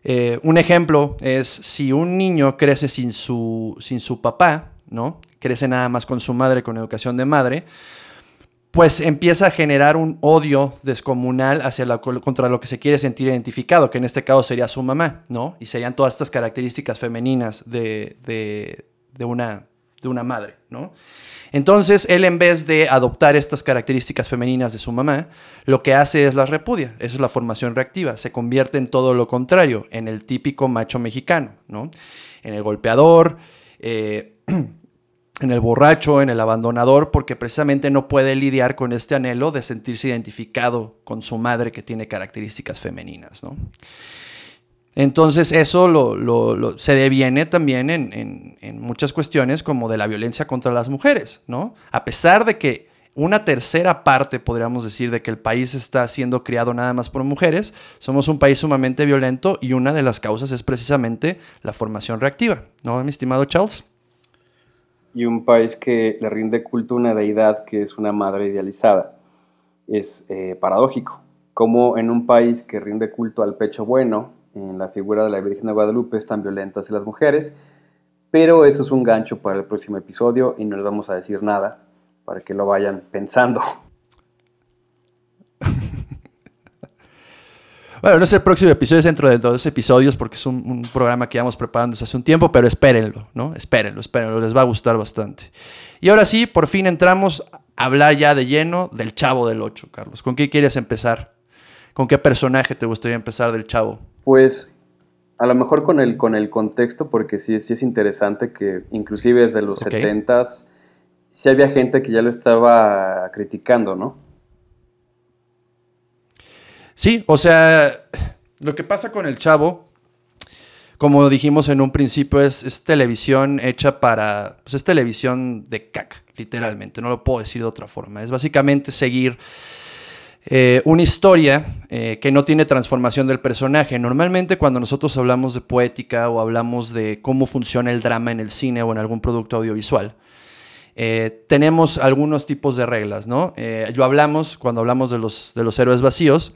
eh, un ejemplo es si un niño crece sin su, sin su papá, ¿no? Crece nada más con su madre, con educación de madre, pues empieza a generar un odio descomunal hacia la, contra lo que se quiere sentir identificado, que en este caso sería su mamá, ¿no? Y serían todas estas características femeninas de, de, una, de una madre, ¿no? Entonces, él en vez de adoptar estas características femeninas de su mamá, lo que hace es las repudia. Esa es la formación reactiva. Se convierte en todo lo contrario, en el típico macho mexicano, ¿no? En el golpeador, eh, en el borracho, en el abandonador, porque precisamente no puede lidiar con este anhelo de sentirse identificado con su madre que tiene características femeninas, ¿no? Entonces eso se deviene también en, muchas cuestiones como de la violencia contra las mujeres, ¿no? A pesar de que una tercera parte, podríamos decir, de que el país está siendo criado nada más por mujeres, somos un país sumamente violento y una de las causas es precisamente la formación reactiva, ¿no, mi estimado Charles? Y un país que le rinde culto a una deidad que es una madre idealizada. Es eh, paradójico, como en un país que rinde culto al pecho bueno, en la figura de la Virgen de Guadalupe están violentas hacia las mujeres, pero eso es un gancho para el próximo episodio y no les vamos a decir nada para que lo vayan pensando. Bueno, no es el próximo episodio, es dentro de dos episodios porque es un, programa que íbamos preparando desde hace un tiempo, pero espérenlo, ¿no? Espérenlo, espérenlo, les va a gustar bastante. Y ahora sí, por fin entramos a hablar ya de lleno del Chavo del 8, Carlos. ¿Con qué quieres empezar? ¿Con qué personaje te gustaría empezar del Chavo? Pues a lo mejor con el, con el contexto, porque sí, sí es interesante que inclusive desde los 70s sí había gente que ya lo estaba criticando, ¿no? Sí, o sea, lo que pasa con el chavo, como dijimos en un principio, es, es televisión hecha para, pues es televisión de caca, literalmente, no lo puedo decir de otra forma. Es básicamente seguir eh, una historia eh, que no tiene transformación del personaje. Normalmente cuando nosotros hablamos de poética o hablamos de cómo funciona el drama en el cine o en algún producto audiovisual, eh, tenemos algunos tipos de reglas, ¿no? yo hablamos, cuando hablamos de los, de los héroes vacíos,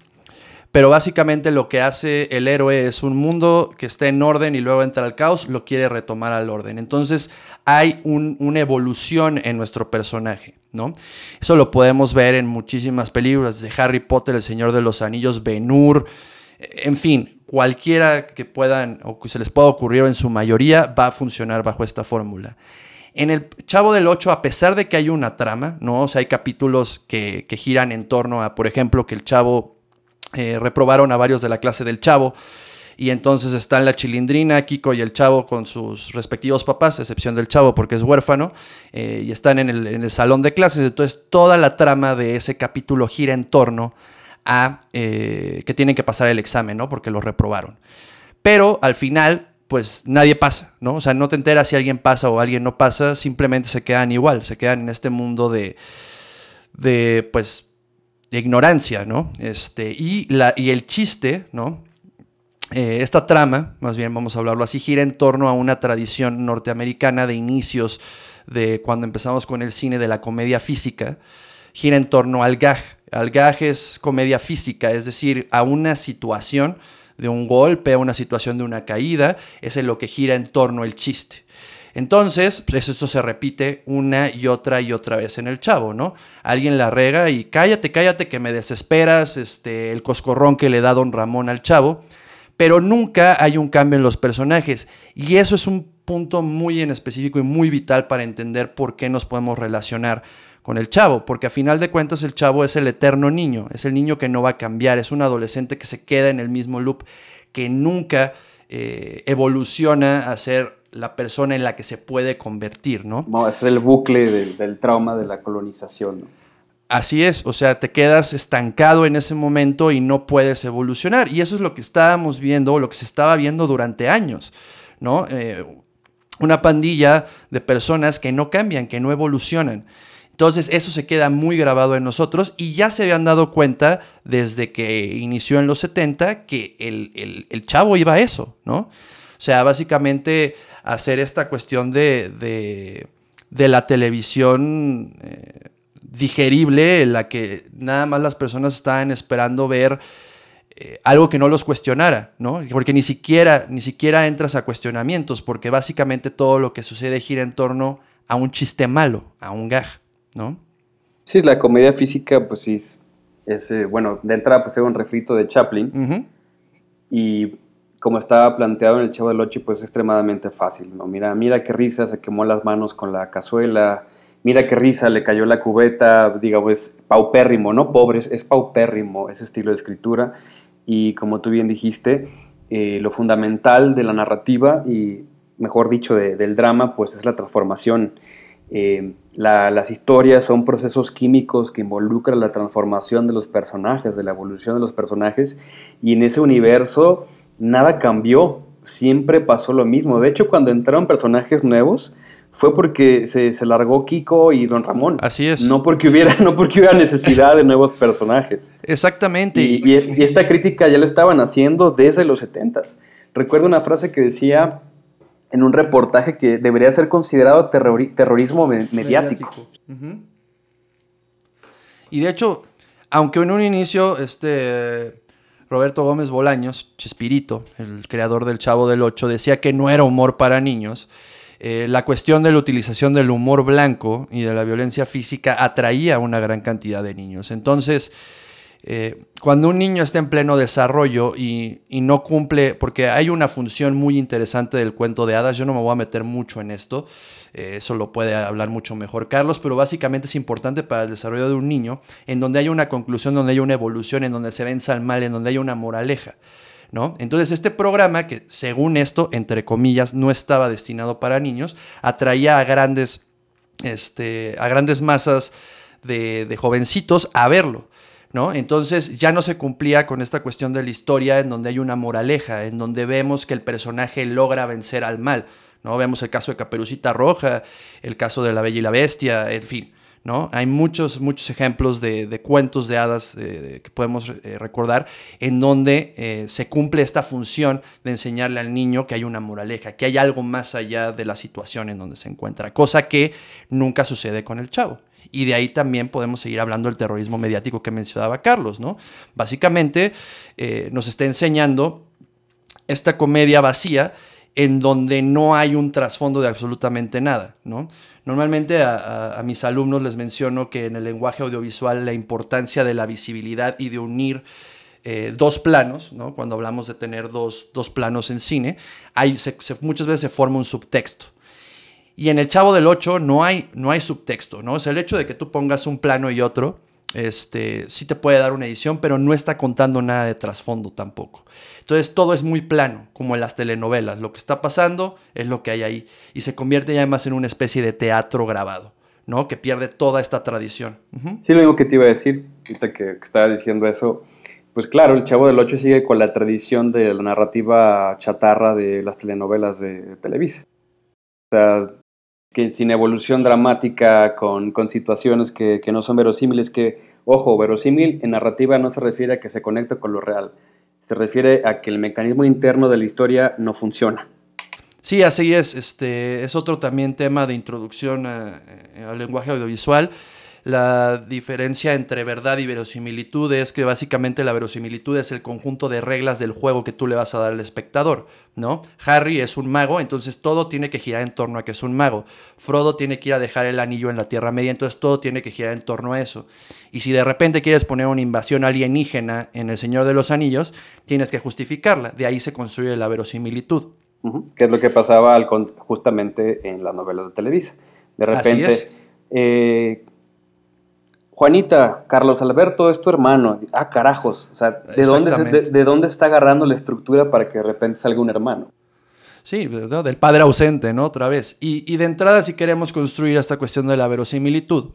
pero básicamente lo que hace el héroe es un mundo que está en orden y luego entra al caos, lo quiere retomar al orden. Entonces hay una evolución en nuestro personaje, ¿no? Eso lo podemos ver en muchísimas películas, de Harry Potter, El Señor de los Anillos, Ben Hur, en fin, cualquiera que puedan o que se les pueda ocurrir en su mayoría va a funcionar bajo esta fórmula. En el Chavo del 8, a pesar de que hay una trama, ¿no? O sea, hay capítulos que giran en torno a, por ejemplo, que el chavo eh, reprobaron a varios de la clase del chavo. Y entonces están la chilindrina, Kiko y el chavo con sus respectivos papás, excepción del chavo porque es huérfano, eh, y están en el, salón de clases. Entonces toda la trama de ese capítulo gira en torno a eh, que tienen que pasar el examen, ¿no? Porque lo reprobaron. Pero al final, pues nadie pasa, ¿no? O sea, no te enteras si alguien pasa o alguien no pasa, simplemente se quedan igual, se quedan en este mundo de, de pues, de ignorancia, ¿no? Este, y, la, y el chiste, ¿no? Eh, esta trama, más bien vamos a hablarlo así, gira en torno a una tradición norteamericana de inicios de cuando empezamos con el cine de la comedia física, gira en torno al gag. Al gag es comedia física, es decir, a una situación de un golpe, a una situación de una caída, es en lo que gira en torno el chiste. Entonces, pues esto se repite una y otra y otra vez en el chavo, ¿no? Alguien la rega y cállate, cállate, que me desesperas, este, el coscorrón que le da don Ramón al chavo, pero nunca hay un cambio en los personajes. Y eso es un punto muy en específico y muy vital para entender por qué nos podemos relacionar con el chavo, porque a final de cuentas el chavo es el eterno niño, es el niño que no va a cambiar, es un adolescente que se queda en el mismo loop, que nunca eh, evoluciona a ser la persona en la que se puede convertir, ¿no? No, es el bucle del, trauma de la colonización, Así es, o sea, te quedas estancado en ese momento y no puedes evolucionar. Y eso es lo que estábamos viendo, lo que se estaba viendo durante años, ¿no? Eh, una pandilla de personas que no cambian, que no evolucionan. Entonces eso se queda muy grabado en nosotros y ya se habían dado cuenta desde que inició en los 70 que el, el chavo iba a eso, ¿no? O sea, básicamente hacer esta cuestión de, la televisión eh, digerible, en la que nada más las personas estaban esperando ver eh, algo que no los cuestionara, ¿no? Porque ni siquiera, ni siquiera entras a cuestionamientos, porque básicamente todo lo que sucede gira en torno a un chiste malo, a un gag, ¿no? Sí, la comedia física, pues sí, es, eh, bueno, de entrada pues era un refrito de Chaplin y como estaba planteado en el Chavo del Ocho, pues es extremadamente fácil, ¿no? Mira, mira qué risa, se quemó las manos con la cazuela, mira qué risa, le cayó la cubeta, digamos, es paupérrimo, no pobres, es paupérrimo ese estilo de escritura. Y como tú bien dijiste, eh, lo fundamental de la narrativa y, mejor dicho, del drama, pues es la transformación. Eh, las historias son procesos químicos que involucran la transformación de los personajes, de la evolución de los personajes, y en ese universo nada cambió, siempre pasó lo mismo. De hecho, cuando entraron personajes nuevos, fue porque se, largó Kiko y Don Ramón. Así es. No porque hubiera, no porque hubiera necesidad de nuevos personajes. Exactamente. Y, y, esta crítica ya lo estaban haciendo desde los 70 Recuerdo una frase que decía en un reportaje que debería ser considerado terrorismo mediático. Y de hecho, aunque en un inicio este Roberto Gómez Bolaños, Chespirito, el creador del Chavo del Ocho, decía que no era humor para niños, eh, la cuestión de la utilización del humor blanco y de la violencia física atraía a una gran cantidad de niños. Entonces, eh, cuando un niño está en pleno desarrollo y, no cumple, porque hay una función muy interesante del cuento de hadas, yo no me voy a meter mucho en esto, eh, eso lo puede hablar mucho mejor Carlos, pero básicamente es importante para el desarrollo de un niño, en donde haya una conclusión, donde haya una evolución, en donde se venza el mal, en donde haya una moraleja. ¿No? Entonces este programa, que según esto, entre comillas, no estaba destinado para niños, atraía a grandes, este, a grandes masas de, de jovencitos a verlo. ¿no? Entonces ya no se cumplía con esta cuestión de la historia en donde hay una moraleja, en donde vemos que el personaje logra vencer al mal, ¿no? Vemos el caso de Caperucita Roja, el caso de La Bella y la Bestia, en fin, ¿no? Hay muchos, muchos ejemplos de, cuentos de hadas eh, que podemos eh, recordar en donde eh, se cumple esta función de enseñarle al niño que hay una moraleja, que hay algo más allá de la situación en donde se encuentra, cosa que nunca sucede con el chavo. Y de ahí también podemos seguir hablando del terrorismo mediático que mencionaba Carlos, ¿no? Básicamente nos está enseñando esta comedia vacía en donde no hay un trasfondo de absolutamente nada, ¿no? Normalmente a, mis alumnos les menciono que en el lenguaje audiovisual la importancia de la visibilidad y de unir eh, dos planos, ¿no? cuando hablamos de tener dos, planos en cine, hay, muchas veces se forma un subtexto. Y en El Chavo del 8 no hay, no hay subtexto, ¿no? O el hecho de que tú pongas un plano y otro, este, sí te puede dar una edición, pero no está contando nada de trasfondo tampoco. Entonces todo es muy plano, como en las telenovelas. Lo que está pasando es lo que hay ahí. Y se convierte ya más en una especie de teatro grabado, ¿no? Que pierde toda esta tradición. Sí, lo mismo que te iba a decir, ahorita que, que estaba diciendo eso. Pues claro, el Chavo del 8 sigue con la tradición de la narrativa chatarra de las telenovelas de Televisa. O sea, que sin evolución dramática, con, situaciones que, no son verosímiles, que, ojo, verosímil en narrativa no se refiere a que se conecte con lo real, se refiere a que el mecanismo interno de la historia no funciona. Sí, así es. Este es otro también tema de introducción al lenguaje audiovisual. La diferencia entre verdad y verosimilitud es que básicamente la verosimilitud es el conjunto de reglas del juego que tú le vas a dar al espectador, ¿no? Harry es un mago, entonces todo tiene que girar en torno a que es un mago. Frodo tiene que ir a dejar el anillo en la Tierra Media, entonces todo tiene que girar en torno a eso. Y si de repente quieres poner una invasión alienígena en El Señor de los Anillos, tienes que justificarla. De ahí se construye la verosimilitud. Que es lo que pasaba justamente en las novelas de Televisa. De repente, eh, Juanita, Carlos Alberto es tu hermano. Ah, carajos. O sea, ¿de dónde, de, dónde está agarrando la estructura para que de repente salga un hermano? Sí, del padre ausente, ¿no? Otra vez. Y, de entrada, si queremos construir esta cuestión de la verosimilitud,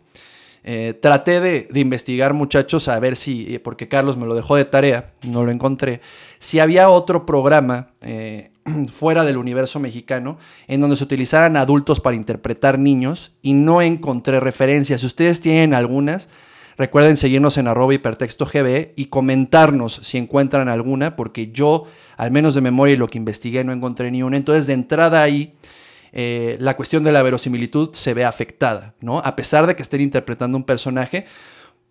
eh, traté de, investigar, muchachos, a ver si, eh, porque Carlos me lo dejó de tarea, no lo encontré, si había otro programa eh, fuera del universo mexicano en donde se utilizaran adultos para interpretar niños y no encontré referencias. Si ustedes tienen algunas, recuerden seguirnos en arroba hipertexto GB y comentarnos si encuentran alguna, porque yo, al menos de memoria y lo que investigué, no encontré ni una. Entonces, de entrada ahí, eh, la cuestión de la verosimilitud se ve afectada, ¿no? A pesar de que estén interpretando un personaje,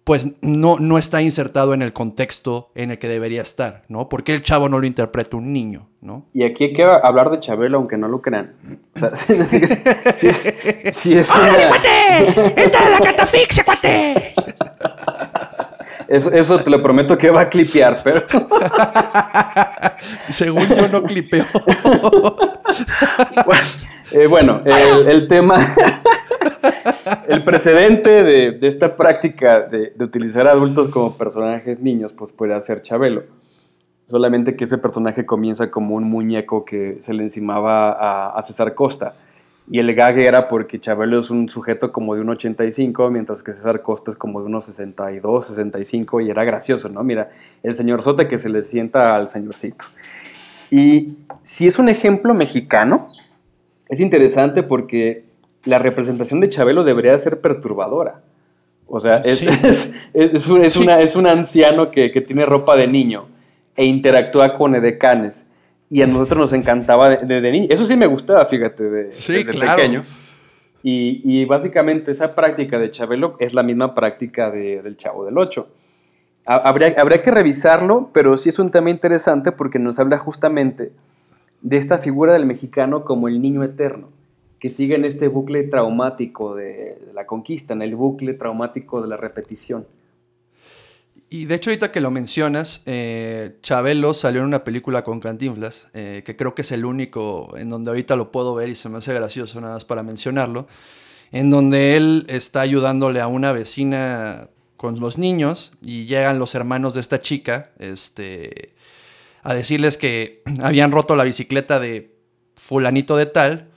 pues no, no está insertado en el contexto en el que debería estar, ¿no? Porque el chavo no lo interpreta un niño, ¿no? Y aquí hay que hablar de Chabelo, aunque no lo crean. O sea, sí, es una... cuate! ¡Entra a la catafixia, cuate! Eso, eso te lo prometo que va a clipear, pero... Según yo no clipeo. bueno, eh, el, tema... el precedente de, esta práctica de, utilizar adultos como personajes niños, pues puede ser Chabelo. Solamente que ese personaje comienza como un muñeco que se le encimaba a, a César Costa. Y el gag era porque Chabelo es un sujeto como de un 85, mientras que César Costa es como de unos 62, 65, y era gracioso, ¿no? Mira, el señor Sote que se le sienta al señorcito. Y si es un ejemplo mexicano, es interesante porque la representación de Chabelo debería ser perturbadora. O sea, es, es, una, es un anciano que, que, tiene ropa de niño e interactúa con edecanes y a nosotros nos encantaba desde de, niño. Eso sí me gustaba, fíjate, de, sí, pequeño. Y, y, básicamente esa práctica de Chabelo es la misma práctica de, del Chavo del Ocho. Habría, habría que revisarlo, pero sí es un tema interesante porque nos habla justamente de esta figura del mexicano como el niño eterno, que sigue en este bucle traumático de la conquista, en el bucle traumático de la repetición. Y de hecho, ahorita que lo mencionas, eh, Chabelo salió en una película con Cantinflas, eh, que creo que es el único en donde ahorita lo puedo ver y se me hace gracioso nada más para mencionarlo, en donde él está ayudándole a una vecina con los niños y llegan los hermanos de esta chica este, a decirles que habían roto la bicicleta de fulanito de tal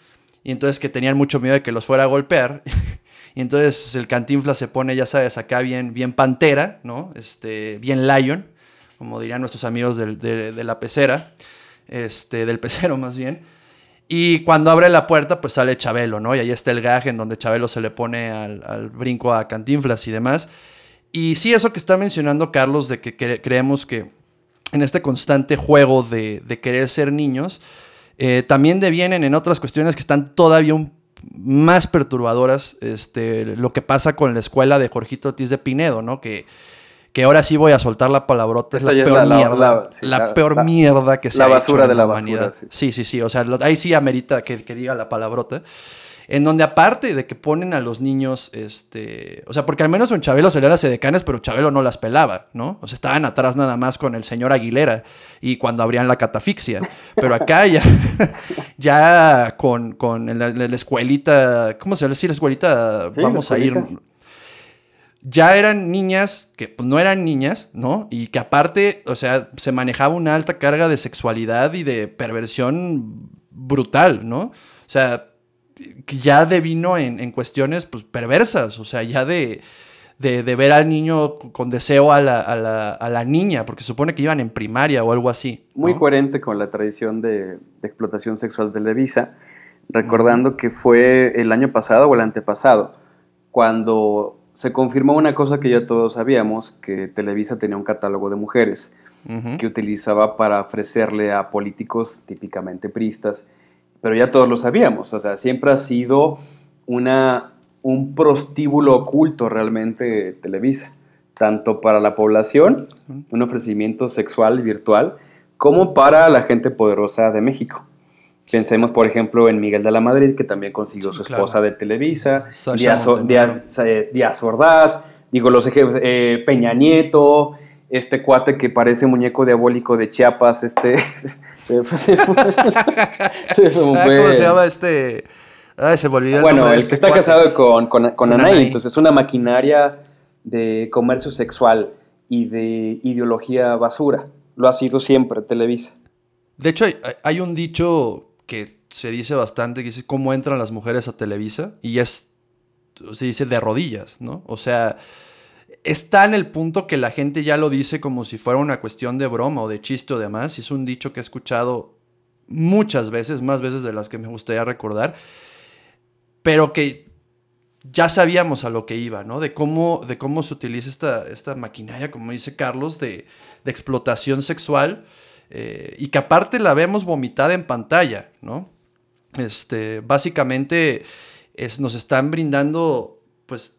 y entonces que tenían mucho miedo de que los fuera a golpear Y entonces el cantinfla se pone, ya sabes, acá bien, bien pantera, ¿no? Este, bien lion, como dirían nuestros amigos de, la pecera, este, del pecero más bien. Y cuando abre la puerta, pues sale Chabelo, ¿no? Y ahí está el gaje en donde Chabelo se le pone al, brinco a Cantinflas y demás. Y sí, eso que está mencionando Carlos, de que creemos que en este constante juego de, querer ser niños, eh, también devienen en otras cuestiones que están todavía un más perturbadoras este, lo que pasa con la escuela de Jorgito Ortiz de Pinedo, ¿no? Que, que ahora sí voy a soltar la palabrota, es la peor mierda, la, peor mierda que se ha basura hecho de la, la humanidad. Basura, sí. sí, sí, o sea, ahí sí amerita que, que diga la palabrota en donde aparte de que ponen a los niños, este, o sea, porque al menos en Chabelo le las edecanes, pero Chabelo no las pelaba, ¿no? O sea, estaban atrás nada más con el señor Aguilera y cuando abrían la catafixia. Pero acá ya, ya con, con la, escuelita, ¿cómo se llama? decir la escuelita, vamos a ir ya eran niñas que pues, no eran niñas, ¿no? Y que aparte, o sea, se manejaba una alta carga de sexualidad y de perversión brutal, ¿no? O sea, que ya devino en, en cuestiones pues, perversas, o sea, ya de, de, ver al niño con deseo a la, a, la, a la, niña, porque supone que iban en primaria o algo así. Muy coherente con la tradición de, de explotación sexual de Televisa, recordando que fue el año pasado o el antepasado, cuando se confirmó una cosa que ya todos sabíamos, que Televisa tenía un catálogo de mujeres que utilizaba para ofrecerle a políticos típicamente pristas pero ya todos lo sabíamos, o sea, siempre ha sido una, un prostíbulo oculto realmente Televisa, tanto para la población, un ofrecimiento sexual virtual, como para la gente poderosa de México. Pensemos, por ejemplo, en Miguel de la Madrid, que también consiguió su esposa de Televisa, Díaz, Ordaz, digo, los eh, Peña Nieto, este cuate que parece muñeco diabólico de Chiapas, este... ¿Cómo se llama este...? Ay, se volvió el Bueno, el este que está casado con, con, con Anaí, entonces es una maquinaria de comercio sexual y de ideología basura. Lo ha sido siempre Televisa. De hecho, hay, hay un dicho que se dice bastante, que dice cómo entran las mujeres a Televisa, y es, se dice de rodillas, ¿no? O sea está en el punto que la gente ya lo dice como si fuera una cuestión de broma o de chiste o demás. Es un dicho que he escuchado muchas veces, más veces de las que me gustaría recordar, pero que ya sabíamos a lo que iba, ¿no? De cómo, de cómo se utiliza esta, esta maquinaria, como dice Carlos, de, explotación sexual eh, y que aparte la vemos vomitada en pantalla, ¿no? Este, básicamente es, nos están brindando, pues,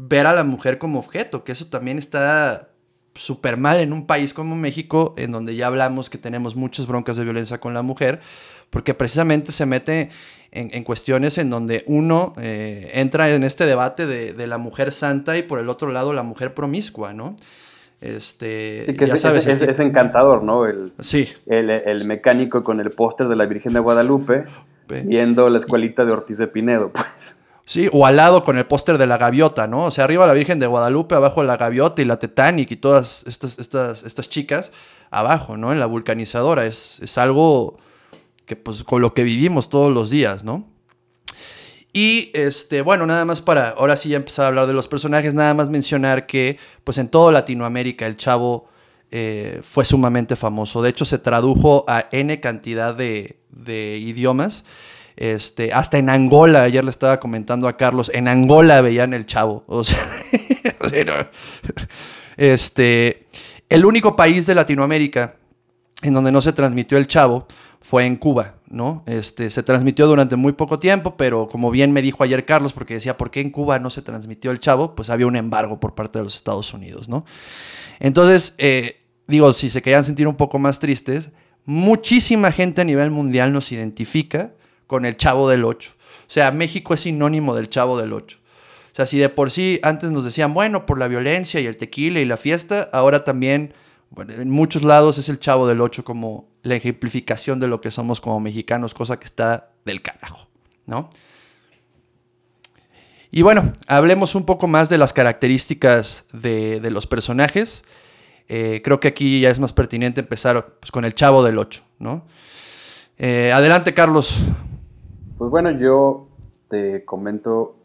ver a la mujer como objeto, que eso también está súper mal en un país como México, en donde ya hablamos que tenemos muchas broncas de violencia con la mujer, porque precisamente se mete en, cuestiones en donde uno eh, entra en este debate de, la mujer santa y por el otro lado la mujer promiscua, ¿no? Este, sí, que es, es, encantador, ¿no? El, sí. El, mecánico con el póster de la Virgen de Guadalupe viendo la escuelita de Ortiz de Pinedo, pues. Sí, o al lado con el póster de la gaviota, ¿no? O sea, arriba la Virgen de Guadalupe, abajo la gaviota y la Titanic y todas estas, estas, estas chicas abajo, ¿no? En la vulcanizadora. Es, es algo que pues con lo que vivimos todos los días, ¿no? Y este, bueno, nada más para ahora sí ya empezar a hablar de los personajes, nada más mencionar que pues en toda Latinoamérica el chavo eh, fue sumamente famoso. De hecho, se tradujo a N cantidad de, de idiomas. Este, hasta en Angola, ayer le estaba comentando a Carlos, en Angola veían el chavo. O sea, este, el único país de Latinoamérica en donde no se transmitió el chavo fue en Cuba, ¿no? Este, se transmitió durante muy poco tiempo, pero como bien me dijo ayer Carlos, porque decía, ¿por qué en Cuba no se transmitió el chavo? Pues había un embargo por parte de los Estados Unidos, ¿no? Entonces, eh, digo, si se querían sentir un poco más tristes, muchísima gente a nivel mundial nos identifica con el Chavo del 8. O sea, México es sinónimo del Chavo del 8. O sea, si de por sí antes nos decían, bueno, por la violencia y el tequila y la fiesta, ahora también, en muchos lados es el Chavo del 8 como la ejemplificación de lo que somos como mexicanos, cosa que está del carajo, ¿no? Y bueno, hablemos un poco más de las características de, los personajes. Eh, creo que aquí ya es más pertinente empezar pues, con el Chavo del 8, ¿no? Eh, adelante, Carlos. Pues bueno, yo te comento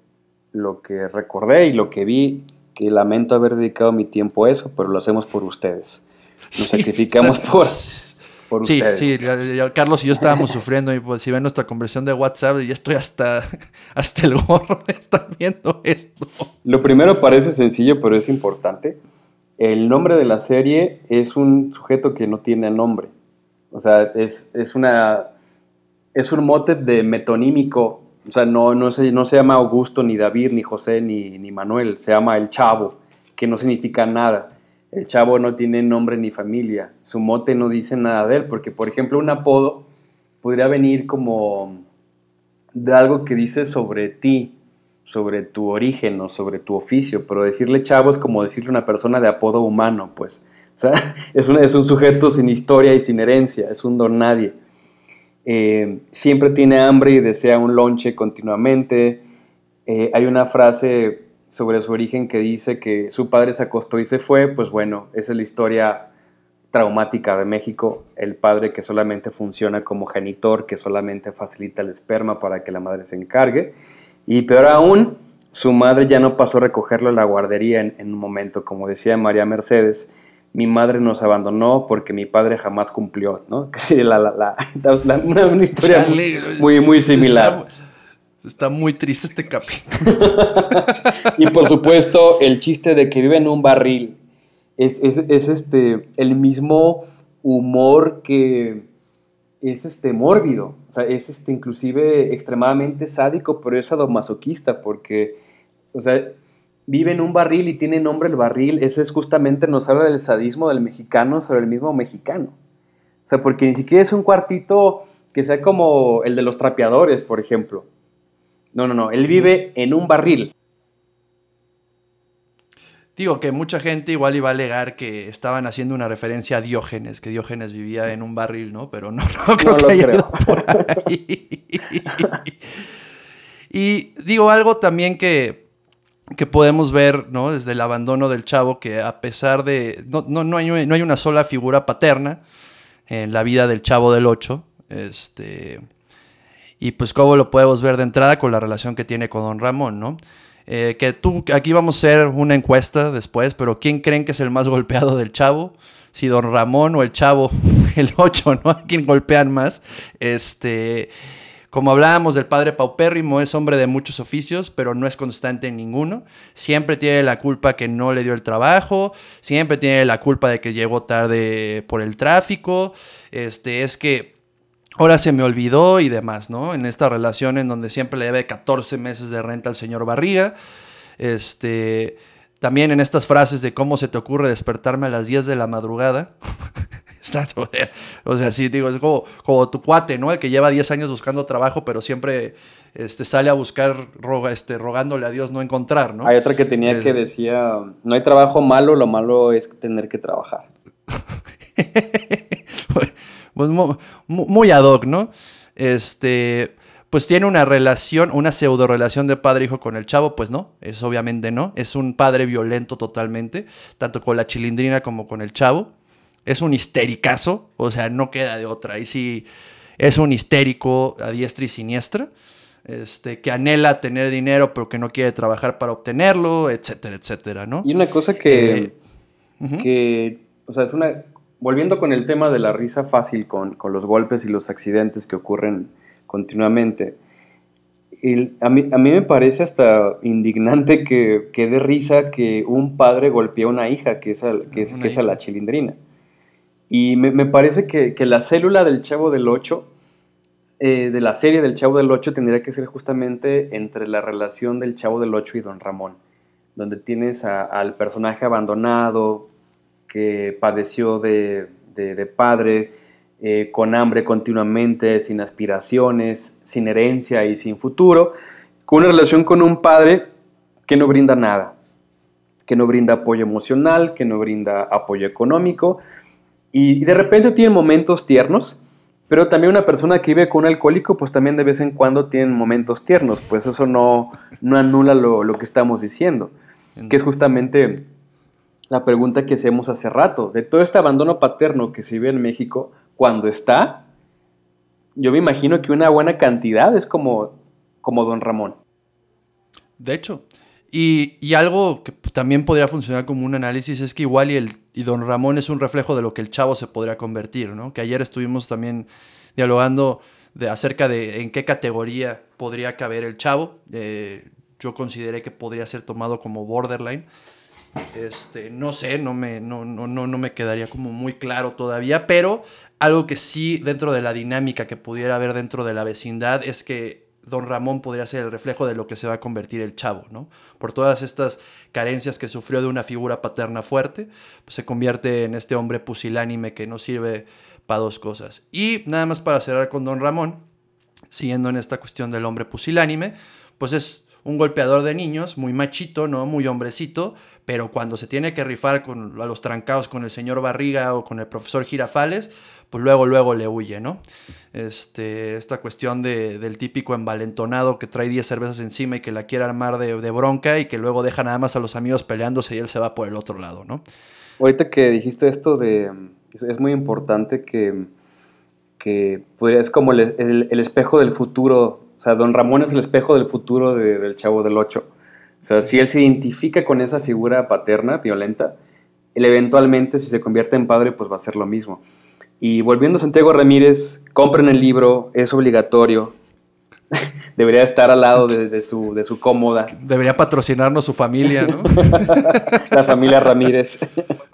lo que recordé y lo que vi, que lamento haber dedicado mi tiempo a eso, pero lo hacemos por ustedes. Nos sacrificamos por, por sí, ustedes. Sí, Carlos y yo estábamos sufriendo y pues, si ven nuestra conversión de WhatsApp y estoy hasta, hasta el gorro de estar viendo esto. Lo primero parece sencillo, pero es importante. El nombre de la serie es un sujeto que no tiene nombre. O sea, es, es una es un mote de metonímico, o sea, no, no, se, no se llama Augusto, ni David, ni José, ni, ni Manuel, se llama el chavo, que no significa nada. El chavo no tiene nombre ni familia, su mote no dice nada de él, porque por ejemplo un apodo podría venir como de algo que dice sobre ti, sobre tu origen o sobre tu oficio, pero decirle chavo es como decirle una persona de apodo humano, pues. O sea, es un, es un sujeto sin historia y sin herencia, es un don nadie. Eh, siempre tiene hambre y desea un lonche continuamente. Eh, hay una frase sobre su origen que dice que su padre se acostó y se fue, pues bueno, es la historia traumática de México, el padre que solamente funciona como genitor, que solamente facilita el esperma para que la madre se encargue, y peor aún, su madre ya no pasó a recogerlo a la guardería en un momento, como decía María Mercedes, mi madre nos abandonó porque mi padre jamás cumplió, ¿no? una, historia muy, muy similar. Está, muy triste este capítulo. y por supuesto, el chiste de que vive en un barril es, este, el mismo humor que es este mórbido, o sea, es este inclusive extremadamente sádico, pero es sadomasoquista porque, o sea, vive en un barril y tiene nombre el barril, eso es justamente nos habla del sadismo del mexicano sobre el mismo mexicano. O sea, porque ni siquiera es un cuartito que sea como el de los trapeadores, por ejemplo. No, no, no, él vive en un barril. Digo que mucha gente igual iba a alegar que estaban haciendo una referencia a Diógenes, que Diógenes vivía en un barril, ¿no? Pero no, no creo que haya Ido por ahí. y digo algo también que que podemos ver, ¿no? Desde el abandono del chavo, que a pesar de. No, no, hay, no hay, una sola figura paterna en la vida del chavo del 8. Este. Y pues, ¿cómo lo podemos ver de entrada con la relación que tiene con Don Ramón, ¿no? Eh, que tú, aquí vamos a hacer una encuesta después, pero ¿quién creen que es el más golpeado del chavo? Si Don Ramón o el chavo, el 8, ¿no? ¿A quién golpean más? Este. Como hablábamos del padre paupérrimo, es hombre de muchos oficios, pero no es constante en ninguno. Siempre tiene la culpa que no le dio el trabajo, siempre tiene la culpa de que llegó tarde por el tráfico. Este, es que ahora se me olvidó y demás, ¿no? En esta relación en donde siempre le debe 14 meses de renta al señor Barriga. Este, también en estas frases de cómo se te ocurre despertarme a las 10 de la madrugada. o sea, sí, digo, es como, como, tu cuate, ¿no? El que lleva 10 años buscando trabajo, pero siempre este, sale a buscar roga, este, rogándole a Dios no encontrar, ¿no? Hay otra que tenía que decía, no hay trabajo malo, lo malo es tener que trabajar. pues muy, muy ad hoc, ¿no? Este, pues tiene una relación, una pseudo relación de padre-hijo con el chavo, pues no, es obviamente no, es un padre violento totalmente, tanto con la chilindrina como con el chavo, es un histericazo, o sea, no queda de otra, y sí, es un histérico a diestra y siniestra, este, que anhela tener dinero pero que no quiere trabajar para obtenerlo, etcétera, etcétera, ¿no? Y una cosa que, eh, que o sea, es una, volviendo con el tema de la risa fácil, con, los golpes y los accidentes que ocurren continuamente, a, mí, a, mí, me parece hasta indignante que, que dé risa que un padre golpee a una hija, que es, a, que es, que es la chilindrina. Y me, me parece que, que, la célula del Chavo del 8, eh, de la serie del Chavo del 8, tendría que ser justamente entre la relación del Chavo del 8 y Don Ramón, donde tienes al personaje abandonado, que padeció de, padre, eh, con hambre continuamente, sin aspiraciones, sin herencia y sin futuro, con una relación con un padre que no brinda nada, que no brinda apoyo emocional, que no brinda apoyo económico, y, de repente tiene momentos tiernos, pero también una persona que vive con un alcohólico, pues también de vez en cuando tiene momentos tiernos, pues eso no, no anula lo, lo que estamos diciendo, que es justamente la pregunta que hacemos hace rato, de todo este abandono paterno que se vive en México, cuando está, yo me imagino que una buena cantidad es como, como don Ramón. De hecho, y, algo que también podría funcionar como un análisis es que igual y, el, y don Ramón es un reflejo de lo que el chavo se podría convertir, ¿no? Que ayer estuvimos también dialogando de, acerca de en qué categoría podría caber el chavo. Eh, yo consideré que podría ser tomado como borderline. Este, no sé, no me, no, no, no, me quedaría como muy claro todavía, pero algo que sí dentro de la dinámica que pudiera haber dentro de la vecindad es que don Ramón podría ser el reflejo de lo que se va a convertir el chavo, ¿no? Por todas estas carencias que sufrió de una figura paterna fuerte, pues se convierte en este hombre pusilánime que no sirve para dos cosas. Y nada más para cerrar con don Ramón, siguiendo en esta cuestión del hombre pusilánime, pues es un golpeador de niños, muy machito, ¿no? Muy hombrecito, pero cuando se tiene que rifar con, a los trancados con el señor Barriga o con el profesor Girafales, pues luego, luego le huye, ¿no? Este, esta cuestión de, del típico envalentonado que trae 10 cervezas encima y que la quiere armar de, bronca y que luego deja nada más a los amigos peleándose y él se va por el otro lado, ¿no? Ahorita que dijiste esto de... Es muy importante que, que es como el, espejo del futuro, o sea, don Ramón es el espejo del futuro del Chavo del Ocho o sea, si él se identifica con esa figura paterna, violenta, él eventualmente, si se convierte en padre, pues va a ser lo mismo. Y volviendo a Santiago Ramírez, compren el libro, es obligatorio. Debería estar al lado de, su, de su cómoda. Debería patrocinarnos su familia, ¿no? La familia Ramírez.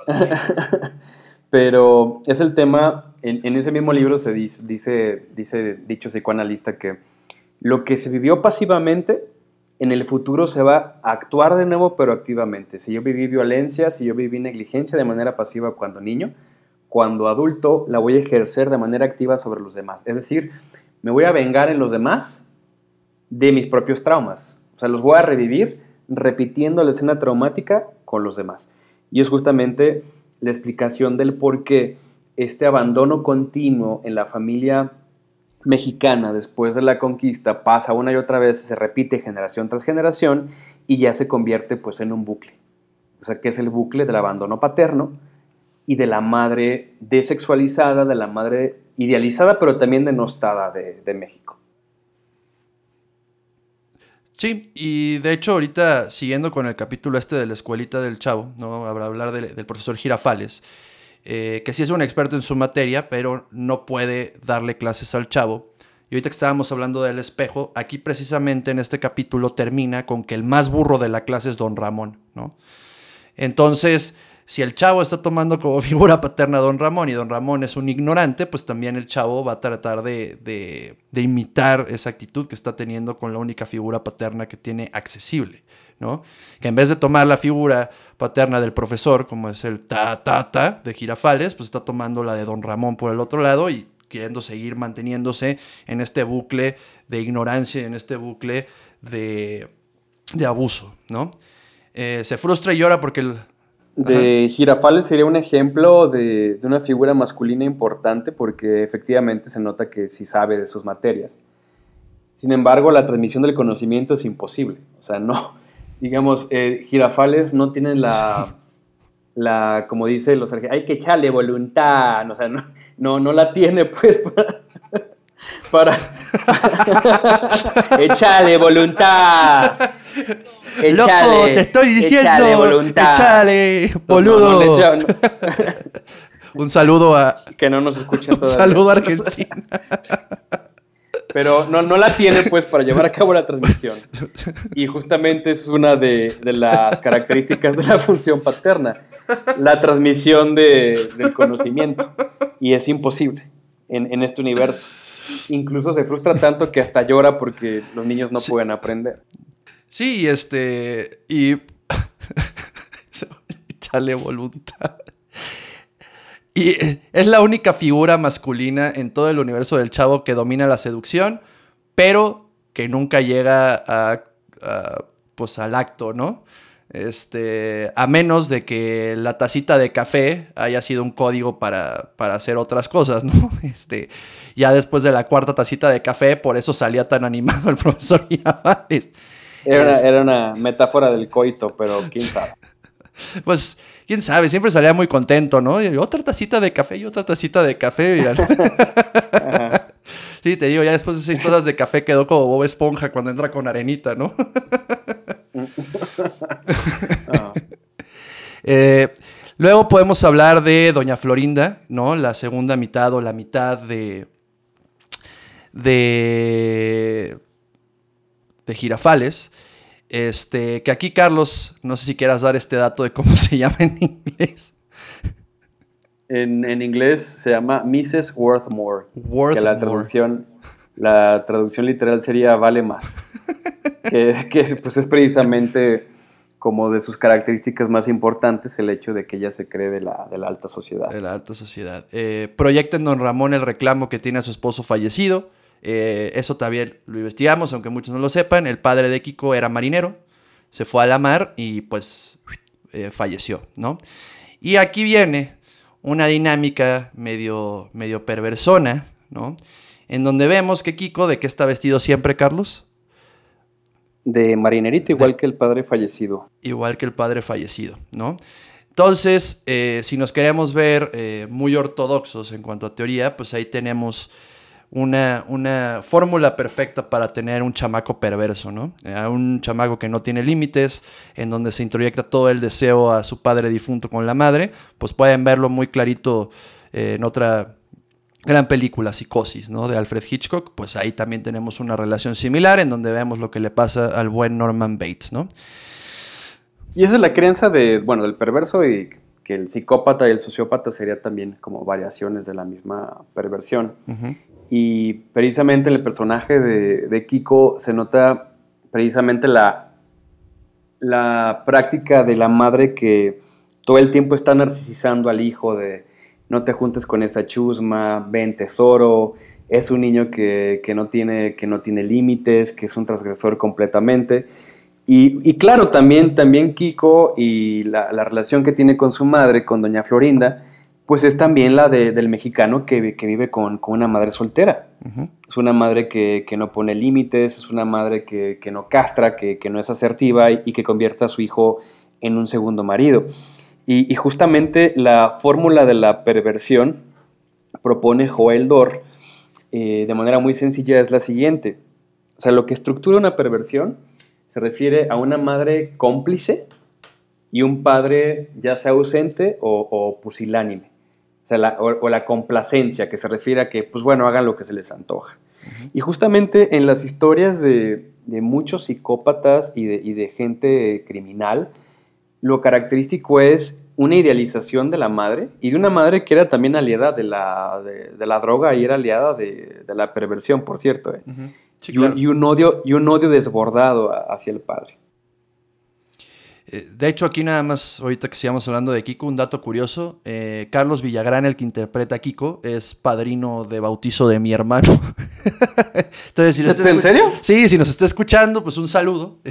Pero es el tema, en, en, ese mismo libro se dice, dice, dice dicho psicoanalista que lo que se vivió pasivamente en el futuro se va a actuar de nuevo, pero activamente. Si yo viví violencia, si yo viví negligencia de manera pasiva cuando niño, cuando adulto la voy a ejercer de manera activa sobre los demás. Es decir, me voy a vengar en los demás de mis propios traumas. O sea, los voy a revivir repitiendo la escena traumática con los demás. Y es justamente la explicación del por qué este abandono continuo en la familia mexicana después de la conquista pasa una y otra vez, se repite generación tras generación y ya se convierte pues en un bucle. O sea, que es el bucle del abandono paterno y de la madre desexualizada, de la madre idealizada, pero también denostada de, México. Sí, y de hecho ahorita siguiendo con el capítulo este de la escuelita del chavo, ¿no? Habrá hablar del profesor Girafales. Eh, que sí es un experto en su materia, pero no puede darle clases al chavo. Y ahorita que estábamos hablando del espejo, aquí precisamente en este capítulo termina con que el más burro de la clase es don Ramón, ¿no? Entonces, si el chavo está tomando como figura paterna a don Ramón y don Ramón es un ignorante, pues también el chavo va a tratar de, imitar esa actitud que está teniendo con la única figura paterna que tiene accesible, ¿no? Que en vez de tomar la figura paterna del profesor, como es el ta ta ta de Girafales, pues está tomando la de Don Ramón por el otro lado y queriendo seguir manteniéndose en este bucle de ignorancia, en este bucle de, de abuso, ¿no? Eh, se frustra y llora porque el, de Girafales sería un ejemplo de, de, una figura masculina importante porque efectivamente se nota que sí sabe de sus materias. Sin embargo, la transmisión del conocimiento es imposible. O sea, no, digamos, eh, Girafales no tienen la, la, como dice los hay que echarle voluntad, o sea, no, no, no la tiene pues para, para echarle voluntad. Loco, te estoy diciendo. Echale, boludo. un saludo a. Que no nos escuchen todavía. Un saludo a Argentina. Pero no, no la tiene, pues, para llevar a cabo la transmisión. Y justamente es una de, de las características de la función paterna: la transmisión de, del conocimiento. Y es imposible en, en este universo. Incluso se frustra tanto que hasta llora porque los niños no pueden aprender. Sí, este. Y. Échale voluntad. Y es la única figura masculina en todo el universo del chavo que domina la seducción, pero que nunca llega a, pues al acto, ¿no? Este, a menos de que la tacita de café haya sido un código para, para hacer otras cosas, ¿no? Este, ya después de la cuarta tacita de café, por eso salía tan animado el profesor Mirafales. Era, era una metáfora del coito, pero quién sabe. Pues, quién sabe, siempre salía muy contento, ¿no? Y otra tacita de café y otra tacita de café. sí, te digo, ya después de seis tazas de café quedó como Bob Esponja cuando entra con arenita, ¿no? Eh, luego podemos hablar de Doña Florinda, ¿no? La segunda mitad o la mitad de. de de Girafales. Este, que aquí, Carlos, no sé si quieras dar este dato de cómo se llama en inglés. En, inglés se llama Mrs. Worthmore. Worthmore. Que la traducción, la traducción literal sería vale más. que, pues es precisamente como de sus características más importantes el hecho de que ella se cree de la, de la alta sociedad. De la alta sociedad. Eh, proyecta en Don Ramón el reclamo que tiene a su esposo fallecido eh, eso también lo investigamos, aunque muchos no lo sepan. El padre de Kiko era marinero, se fue a la mar y pues eh, falleció, ¿no? Y aquí viene una dinámica medio, medio perversona, ¿no? En donde vemos que Kiko, ¿de qué está vestido siempre, Carlos? De marinerito, igual que el padre fallecido. Igual que el padre fallecido, ¿no? Entonces, eh, si nos queremos ver muy ortodoxos en cuanto a teoría, pues ahí tenemos una, una fórmula perfecta para tener un chamaco perverso, ¿no? Eh, un chamaco que no tiene límites, en donde se introyecta todo el deseo a su padre difunto con la madre, pues pueden verlo muy clarito eh, en otra gran película, Psicosis, ¿no? De Alfred Hitchcock, pues ahí también tenemos una relación similar en donde vemos lo que le pasa al buen Norman Bates, ¿no? Y esa es la creencia de, bueno, del perverso y que el psicópata y el sociópata serían también como variaciones de la misma perversión. Y precisamente en el personaje de, Kiko se nota precisamente la, la práctica de la madre que todo el tiempo está narcisizando al hijo de no te juntes con esa chusma, ven tesoro, es un niño que, no tiene, que no tiene límites, que es un transgresor completamente. Y, claro, también, también Kiko y la, relación que tiene con su madre, con doña Florinda, pues es también la del mexicano que, vive con, una madre soltera. Es una madre que, no pone límites, es una madre que, no castra, que, no es asertiva y, que convierte a su hijo en un segundo marido. Y, justamente la fórmula de la perversión propone Joel Dor eh, de manera muy sencilla es la siguiente. O sea, lo que estructura una perversión se refiere a una madre cómplice y un padre ya sea ausente o pusilánime sea, la, o, la complacencia, que se refiere a que, pues bueno, hagan lo que se les antoja. Y justamente en las historias de, muchos psicópatas y de, gente criminal, lo característico es una idealización de la madre y de una madre que era también aliada de la, de, la droga y era aliada de, la perversión, por cierto. ¿eh? y, un, odio, y un odio desbordado hacia el padre. Eh, de hecho, aquí nada más, ahorita que sigamos hablando de Kiko, un dato curioso. eh, Carlos Villagrán, el que interpreta a Kiko, es padrino de bautizo de mi hermano. Entonces, si ¿En escu- serio? Sí, si nos está escuchando, pues un saludo.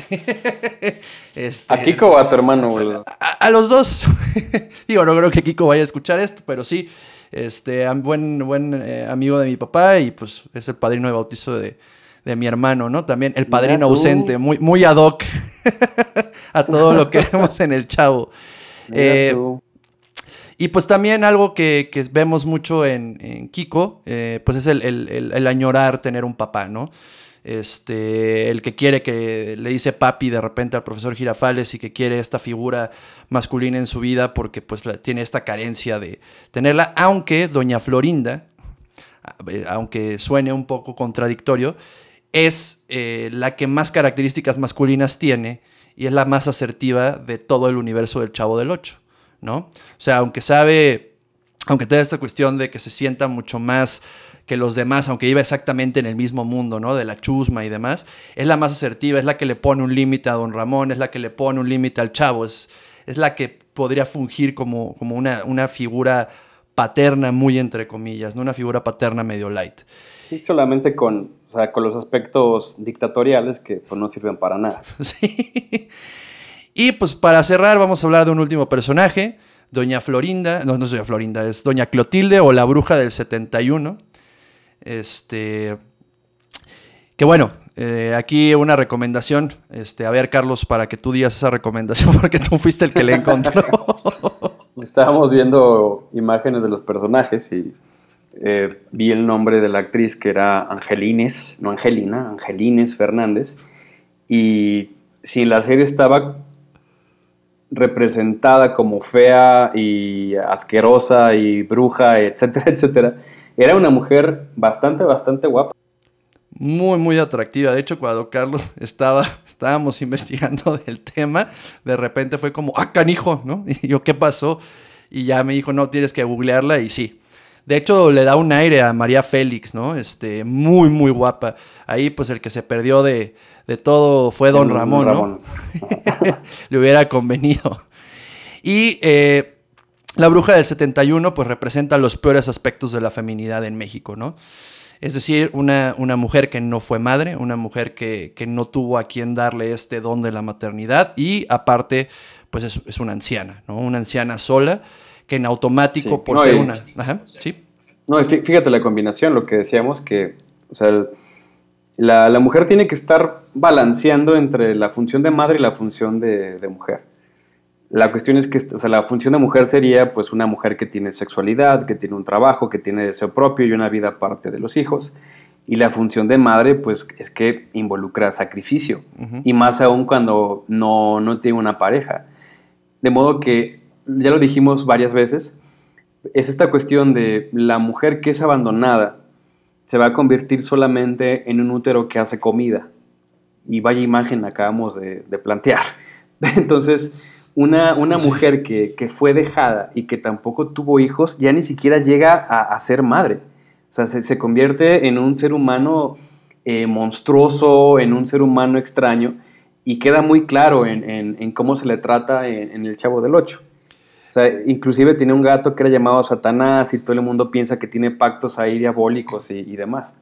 Este, ¿A Kiko o a tu hermano, güey? a, a los dos. Digo, no creo que Kiko vaya a escuchar esto, pero sí, este, buen, buen eh, amigo de mi papá y pues es el padrino de bautizo de, de mi hermano, ¿no? También el padrino ausente, muy, muy ad hoc a todo lo que vemos en el chavo. Eh, y pues también algo que, que vemos mucho en, en Kiko, eh, pues es el, el- el- el añorar tener un papá, ¿no? Este, el que quiere que le dice papi de repente al profesor Girafales y que quiere esta figura masculina en su vida porque pues la- tiene esta carencia de tenerla, aunque doña Florinda, eh, aunque suene un poco contradictorio, es eh, la que más características masculinas tiene y es la más asertiva de todo el universo del Chavo del Ocho, ¿no? O sea, aunque sabe, aunque tenga esta cuestión de que se sienta mucho más que los demás, aunque iba exactamente en el mismo mundo, ¿no? De la chusma y demás, es la más asertiva, es la que le pone un límite a Don Ramón, es la que le pone un límite al Chavo, es, es la que podría fungir como, como una, una figura paterna muy entre comillas, ¿no? Una figura paterna medio light. Solamente con, o sea, con los aspectos dictatoriales que pues, no sirven para nada. Sí. Y pues para cerrar vamos a hablar de un último personaje, Doña Florinda, no, no es Doña Florinda, es Doña Clotilde o la bruja del 71. Este, que bueno, eh, aquí una recomendación, este, a ver Carlos, para que tú digas esa recomendación, porque tú fuiste el que le encontró. Estábamos viendo imágenes de los personajes y eh, vi el nombre de la actriz que era Angelines, no Angelina, Angelines Fernández. Y si la serie estaba representada como fea y asquerosa y bruja, etcétera, etcétera, era una mujer bastante, bastante guapa. Muy, muy atractiva. De hecho, cuando Carlos estaba, estábamos investigando del tema, de repente fue como, ah, canijo, ¿no? Y yo, ¿qué pasó? Y ya me dijo, no, tienes que googlearla y sí. De hecho, le da un aire a María Félix, ¿no? Este, muy, muy guapa. Ahí, pues, el que se perdió de, de todo fue Don Ramón. ¿no? le hubiera convenido. Y eh, la bruja del 71, pues, representa los peores aspectos de la feminidad en México, ¿no? Es decir, una, una mujer que no fue madre, una mujer que, que no tuvo a quien darle este don de la maternidad y aparte, pues es, es una anciana, ¿no? Una anciana sola que en automático, Sí. por No, ser y- una... Ajá, sí. No, y fíjate la combinación, lo que decíamos que, o sea, el- la, la mujer tiene que estar balanceando entre la función de madre y la función de, de mujer. La cuestión es que, o sea, la función de mujer sería, pues, una mujer que tiene sexualidad, que tiene un trabajo, que tiene deseo propio y una vida aparte de los hijos. Y la función de madre, pues, es que involucra sacrificio. Y más aún cuando no, no tiene una pareja. De modo que, ya lo dijimos varias veces, es esta cuestión de la mujer que es abandonada se va a convertir solamente en un útero que hace comida. Y vaya imagen acabamos de, de plantear. Entonces, una, una mujer que, que fue dejada y que tampoco tuvo hijos, ya ni siquiera llega a, a ser madre. O sea, se, se convierte en un ser humano eh, monstruoso, en un ser humano extraño, y queda muy claro en, en- en cómo se le trata en, en El Chavo del Ocho. O sea, inclusive tiene un gato que era llamado Satanás y todo el mundo piensa que tiene pactos ahí diabólicos y, demás.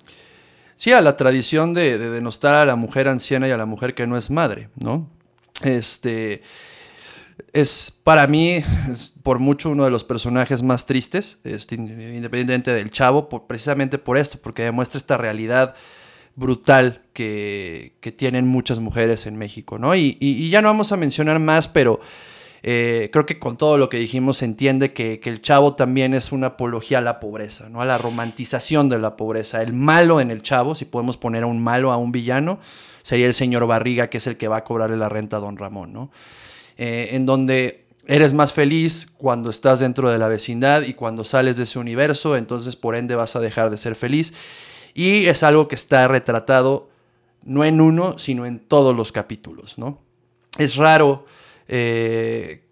Sí, a la tradición de, de denostar a la mujer anciana y a la mujer que no es madre, ¿no? Este es para mí es por mucho uno de los personajes más tristes, este, independientemente del chavo, por- precisamente por esto, porque demuestra esta realidad brutal que, tienen muchas mujeres en México, ¿no? Y ya no vamos a mencionar más, pero eh, creo que con todo lo que dijimos se entiende que, que el chavo también es una apología a la pobreza, ¿no? A la romantización de la pobreza. El malo en el chavo, si podemos poner a un malo, a un villano, sería el señor Barriga, que es el que va a cobrarle la renta a don Ramón, ¿no? Eh, en donde eres más feliz cuando estás dentro de la vecindad y cuando sales de ese universo, entonces por ende vas a dejar de ser feliz. Y es algo que está retratado no en uno, sino en todos los capítulos, ¿no? Es raro eh,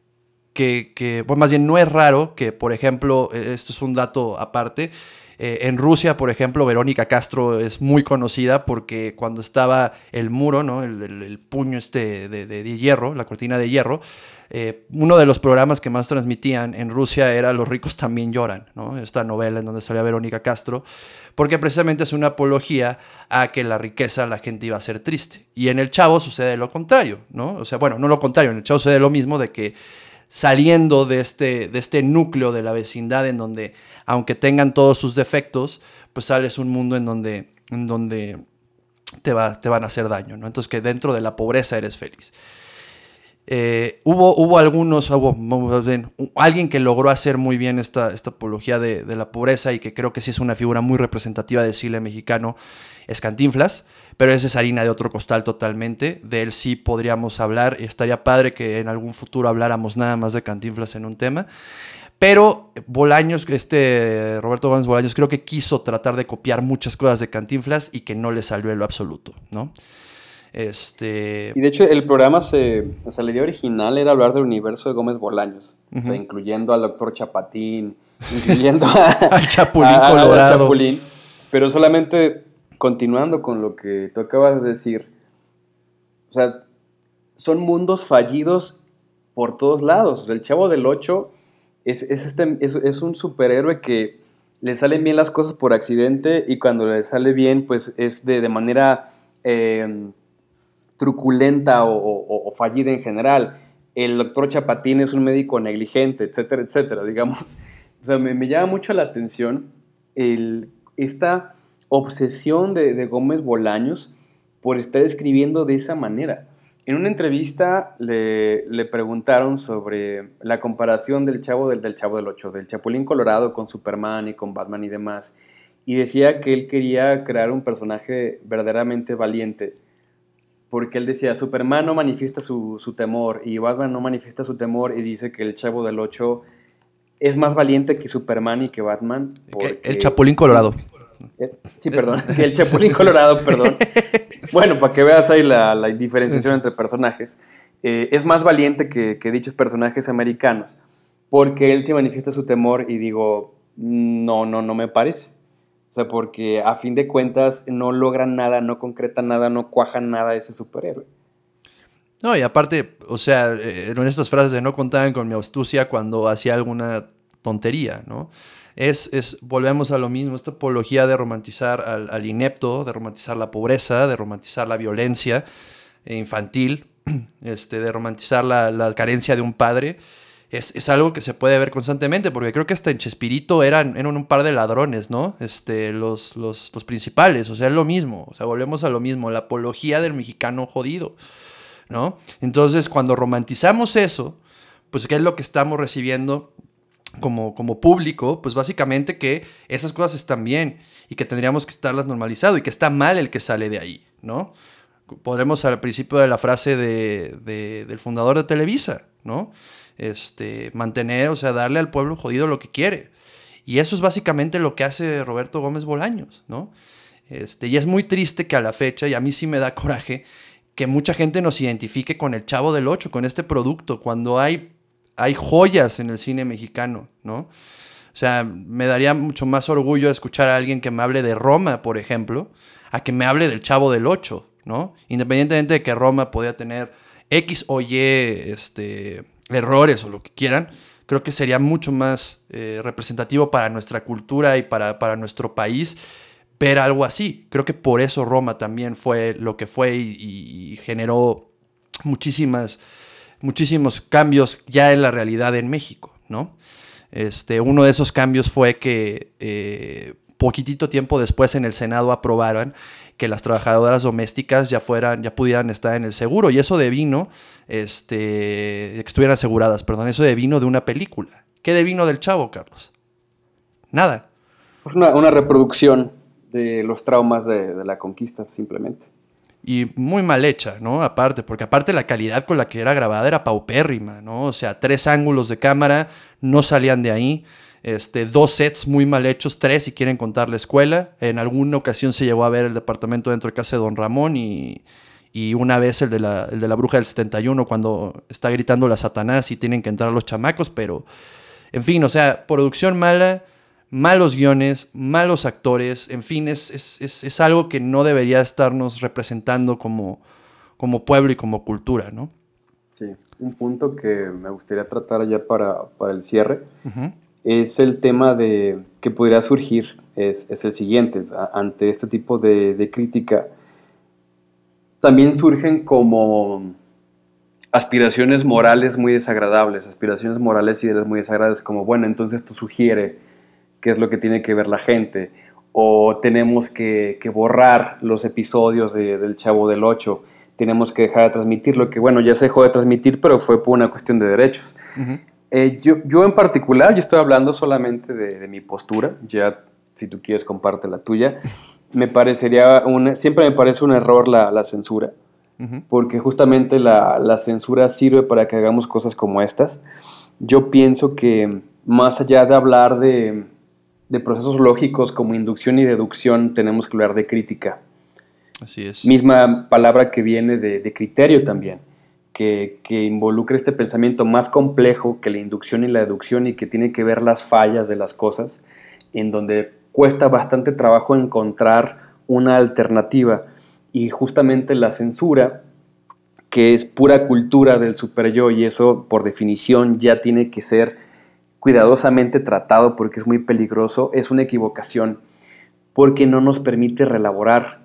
que, que, bueno, más bien no es raro que, por ejemplo, eh, esto es un dato aparte, Eh, en Rusia, por ejemplo, Verónica Castro es muy conocida porque cuando estaba el muro, ¿no? el, puño este de, hierro, la cortina de hierro, eh, uno de los programas que más transmitían en Rusia era Los ricos también lloran, ¿no? esta novela en donde salía Verónica Castro, porque precisamente es una apología a que la riqueza la gente iba a ser triste. Y en el Chavo sucede lo contrario, ¿no? O sea, bueno, no lo contrario, en el Chavo sucede lo mismo de que saliendo de este, de este núcleo de la vecindad en donde, aunque tengan todos sus defectos, pues sales un mundo en donde, en donde te, va, te van a hacer daño, ¿no? Entonces que dentro de la pobreza eres feliz. Eh, hubo, hubo algunos, hubo, alguien que logró hacer muy bien esta, esta apología de, de, la pobreza y que creo que sí es una figura muy representativa del cine mexicano, es Cantinflas pero esa es harina de otro costal totalmente. De él sí podríamos hablar y estaría padre que en algún futuro habláramos nada más de Cantinflas en un tema. Pero Bolaños, este Roberto Gómez Bolaños, creo que quiso tratar de copiar muchas cosas de Cantinflas y que no le salió en lo absoluto, ¿no? Este... Y de hecho el programa, se, o sea, la idea original era hablar del universo de Gómez Bolaños, o sea, incluyendo al doctor Chapatín, incluyendo al Chapulín Colorado. Chapulín, pero solamente continuando con lo que tú acabas de decir, o sea, son mundos fallidos por todos lados. el Chavo del 8 es, este, es, un superhéroe que le salen bien las cosas por accidente y cuando le sale bien, pues es de, manera em, truculenta o, fallida en general. El doctor Chapatín es un médico negligente, etcétera, etcétera, digamos. O sea, me, me llama mucho la atención el, esta obsesión de, Gómez Bolaños por estar escribiendo de esa manera. En una entrevista le, preguntaron sobre la comparación del Chavo del, del Chavo del Ocho, del Chapulín Colorado con Superman y con Batman y demás, y decía que él quería crear un personaje verdaderamente valiente, porque él decía, Superman no manifiesta su, temor y Batman no manifiesta su temor y dice que el Chavo del Ocho es más valiente que Superman y que Batman. el Chapulín Colorado. Eh, sí, perdón. El Chapulín Colorado, perdón. Bueno, para que veas ahí la, diferenciación entre personajes. Eh, es más valiente que, dichos personajes americanos. Porque él se manifiesta su temor y digo, no, no, no me parece. O sea, porque a fin de cuentas no logran nada, no concretan nada, no cuajan nada ese superhéroe. No, y aparte, o sea, eh, en estas frases de no contaban con mi astucia cuando hacía alguna tontería, ¿no? es, volvemos a lo mismo, esta apología de romantizar al, inepto, de romantizar la pobreza, de romantizar la violencia infantil, este, de romantizar la, carencia de un padre. Es, algo que se puede ver constantemente, porque creo que hasta en Chespirito eran, eran un par de ladrones, ¿no? Este, los, los, los, principales, o sea, es lo mismo, o sea, volvemos a lo mismo, la apología del mexicano jodido, ¿no? Entonces, cuando romantizamos eso, pues, ¿qué es lo que estamos recibiendo? Como, como público, pues básicamente que esas cosas están bien y que tendríamos que estarlas normalizado y que está mal el que sale de ahí, ¿no? Podremos al principio de la frase de, del fundador de Televisa, ¿no? Este, mantener, o sea, darle al pueblo jodido lo que quiere. Y eso es básicamente lo que hace Roberto Gómez Bolaños, ¿no? Este, y es muy triste que a la fecha, y a mí sí me da coraje, que mucha gente nos identifique con el Chavo del Ocho, con este producto, cuando hay hay joyas en el cine mexicano, ¿no? O sea, me daría mucho más orgullo escuchar a alguien que me hable de Roma, por ejemplo, a que me hable del Chavo del Ocho, ¿no? Independientemente de que Roma podía tener X o Y este, errores o lo que quieran, creo que sería mucho más eh, representativo para nuestra cultura y para, para, nuestro país ver algo así. Creo que por eso Roma también fue lo que fue y generó muchísimas muchísimos cambios ya en la realidad en México, ¿no? Este, uno de esos cambios fue que eh, poquitito tiempo después en el Senado aprobaron que las trabajadoras domésticas ya fueran, ya pudieran estar en el seguro. Y eso devino, este, estuvieran aseguradas, perdón, eso devino de una película. ¿Qué devino del chavo, Carlos? Nada. Pues una, reproducción de los traumas de la conquista, simplemente y muy mal hecha, ¿no? Aparte, porque aparte la calidad con la que era grabada era paupérrima, ¿no? O sea, tres ángulos de cámara no salían de ahí. Este, dos sets muy mal hechos, tres si quieren contar la escuela. En alguna ocasión se llegó a ver el departamento dentro de casa de Don Ramón y, y una vez el de, la, el de la bruja del 71 cuando está gritando la Satanás y tienen que entrar los chamacos, pero en fin, o sea, producción mala, malos guiones, malos actores, en fin, es, es, es, es algo que no debería estarnos representando como, como pueblo y como cultura, ¿no? Sí, un punto que me gustaría tratar ya para, para el cierre es el tema de que podría surgir, es, es el siguiente, ante este tipo de, de crítica, también surgen como aspiraciones morales muy desagradables, aspiraciones morales y ideas muy desagradables, como, bueno, entonces tú sugiere qué es lo que tiene que ver la gente, o tenemos que, que borrar los episodios de, del Chavo del Ocho, tenemos que dejar de transmitirlo, que bueno, ya se dejó de transmitir, pero fue por una cuestión de derechos. eh, yo, yo, en particular, yo estoy hablando solamente de, de, mi postura, ya si tú quieres comparte la tuya, me parecería, un, siempre me parece un error la, la censura porque justamente la, la, censura sirve para que hagamos cosas como estas. Yo pienso que más allá de hablar de, de, procesos lógicos como inducción y deducción, tenemos que hablar de crítica. Así es. Misma palabra que viene de, de criterio también, que, que, involucra este pensamiento más complejo que la inducción y la deducción y que tiene que ver las fallas de las cosas, en donde cuesta bastante trabajo encontrar una alternativa y justamente la censura, que es pura cultura del super yo y eso por definición ya tiene que ser cuidadosamente tratado porque es muy peligroso, es una equivocación porque no nos permite relaborar.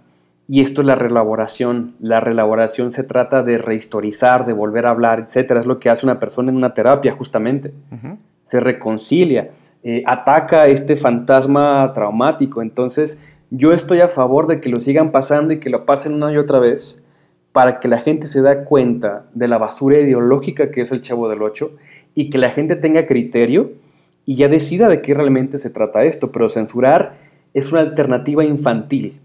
Y esto es la relaboración. La relaboración se trata de rehistorizar, de volver a hablar, etc. Es lo que hace una persona en una terapia, justamente. Uh -huh. Se reconcilia, eh, ataca este fantasma traumático. Entonces, yo estoy a favor de que lo sigan pasando y que lo pasen una y otra vez para que la gente se da cuenta de la basura ideológica que es el Chavo del Ocho y que la gente tenga criterio y ya decida de qué realmente se trata esto. Pero censurar es una alternativa infantil,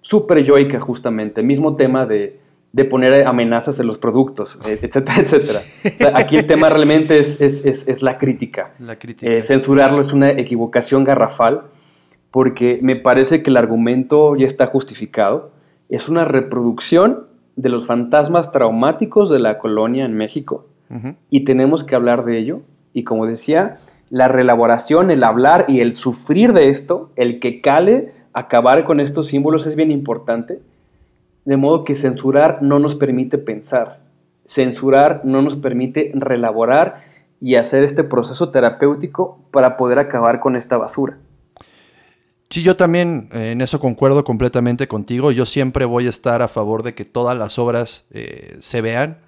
súper yoica justamente, mismo tema de, de, poner amenazas en los productos, etcétera, etcétera. O sea, aquí el tema realmente es, es, es, es la crítica. La crítica. Eh, censurarlo es una equivocación garrafal porque me parece que el argumento ya está justificado. Es una reproducción de los fantasmas traumáticos de la colonia en México uh -huh. y tenemos que hablar de ello. Y como decía, la reelaboración, el hablar y el sufrir de esto, el que cale, acabar con estos símbolos es bien importante. De modo que censurar no nos permite pensar, censurar no nos permite reelaborar y hacer este proceso terapéutico para poder acabar con esta basura. Sí, yo también eh, en eso concuerdo completamente contigo. Yo siempre voy a estar a favor de que todas las obras eh, se vean.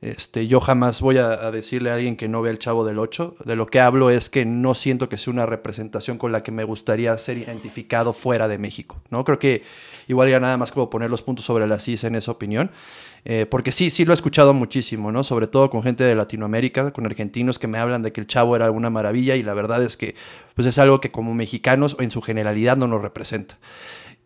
Este, yo jamás voy a, decirle a alguien que no vea el Chavo del 8. De lo que hablo es que no siento que sea una representación con la que me gustaría ser identificado fuera de México. ¿no? Creo que igual ya nada más como poner los puntos sobre las is en esa opinión. Eh, porque sí, sí lo he escuchado muchísimo, ¿no? Sobre todo con gente de Latinoamérica, con argentinos que me hablan de que el chavo era alguna maravilla y la verdad es que pues es algo que como mexicanos en su generalidad no nos representa.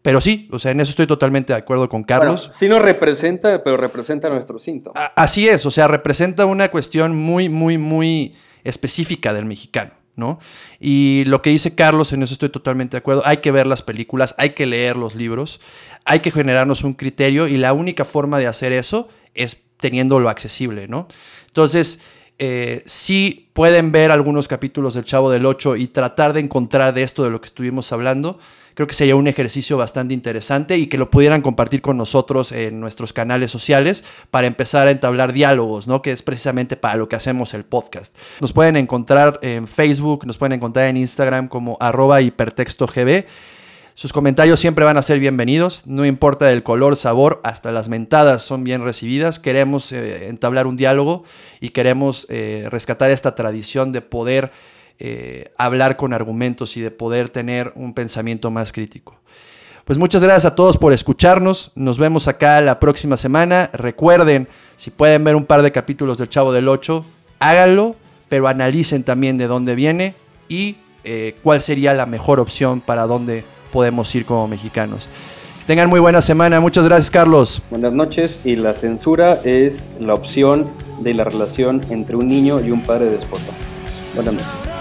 Pero sí, o sea, en eso estoy totalmente de acuerdo con Carlos. Bueno, sí nos representa, pero representa nuestro síntoma. Así es, o sea, representa una cuestión muy, muy, muy específica del mexicano. ¿no? Y lo que dice Carlos, en eso estoy totalmente de acuerdo, hay que ver las películas, hay que leer los libros, hay que generarnos un criterio y la única forma de hacer eso es teniéndolo accesible, ¿no? Entonces, eh, sí pueden ver algunos capítulos del Chavo del 8 y tratar de encontrar de esto de lo que estuvimos hablando. Creo que sería un ejercicio bastante interesante y que lo pudieran compartir con nosotros en nuestros canales sociales para empezar a entablar diálogos, ¿no? Que es precisamente para lo que hacemos el podcast. Nos pueden encontrar en Facebook, nos pueden encontrar en Instagram como arroba hipertextogb. Sus comentarios siempre van a ser bienvenidos, no importa el color, sabor, hasta las mentadas son bien recibidas. Queremos eh, entablar un diálogo y queremos eh, rescatar esta tradición de poder eh, hablar con argumentos y de poder tener un pensamiento más crítico. Pues muchas gracias a todos por escucharnos. Nos vemos acá la próxima semana. Recuerden, si pueden ver un par de capítulos del Chavo del 8, háganlo, pero analicen también de dónde viene y eh, cuál sería la mejor opción para dónde podemos ir como mexicanos. Tengan muy buena semana. Muchas gracias, Carlos. Buenas noches. Y la censura es la opción de la relación entre un niño y un padre déspota. Buenas noches.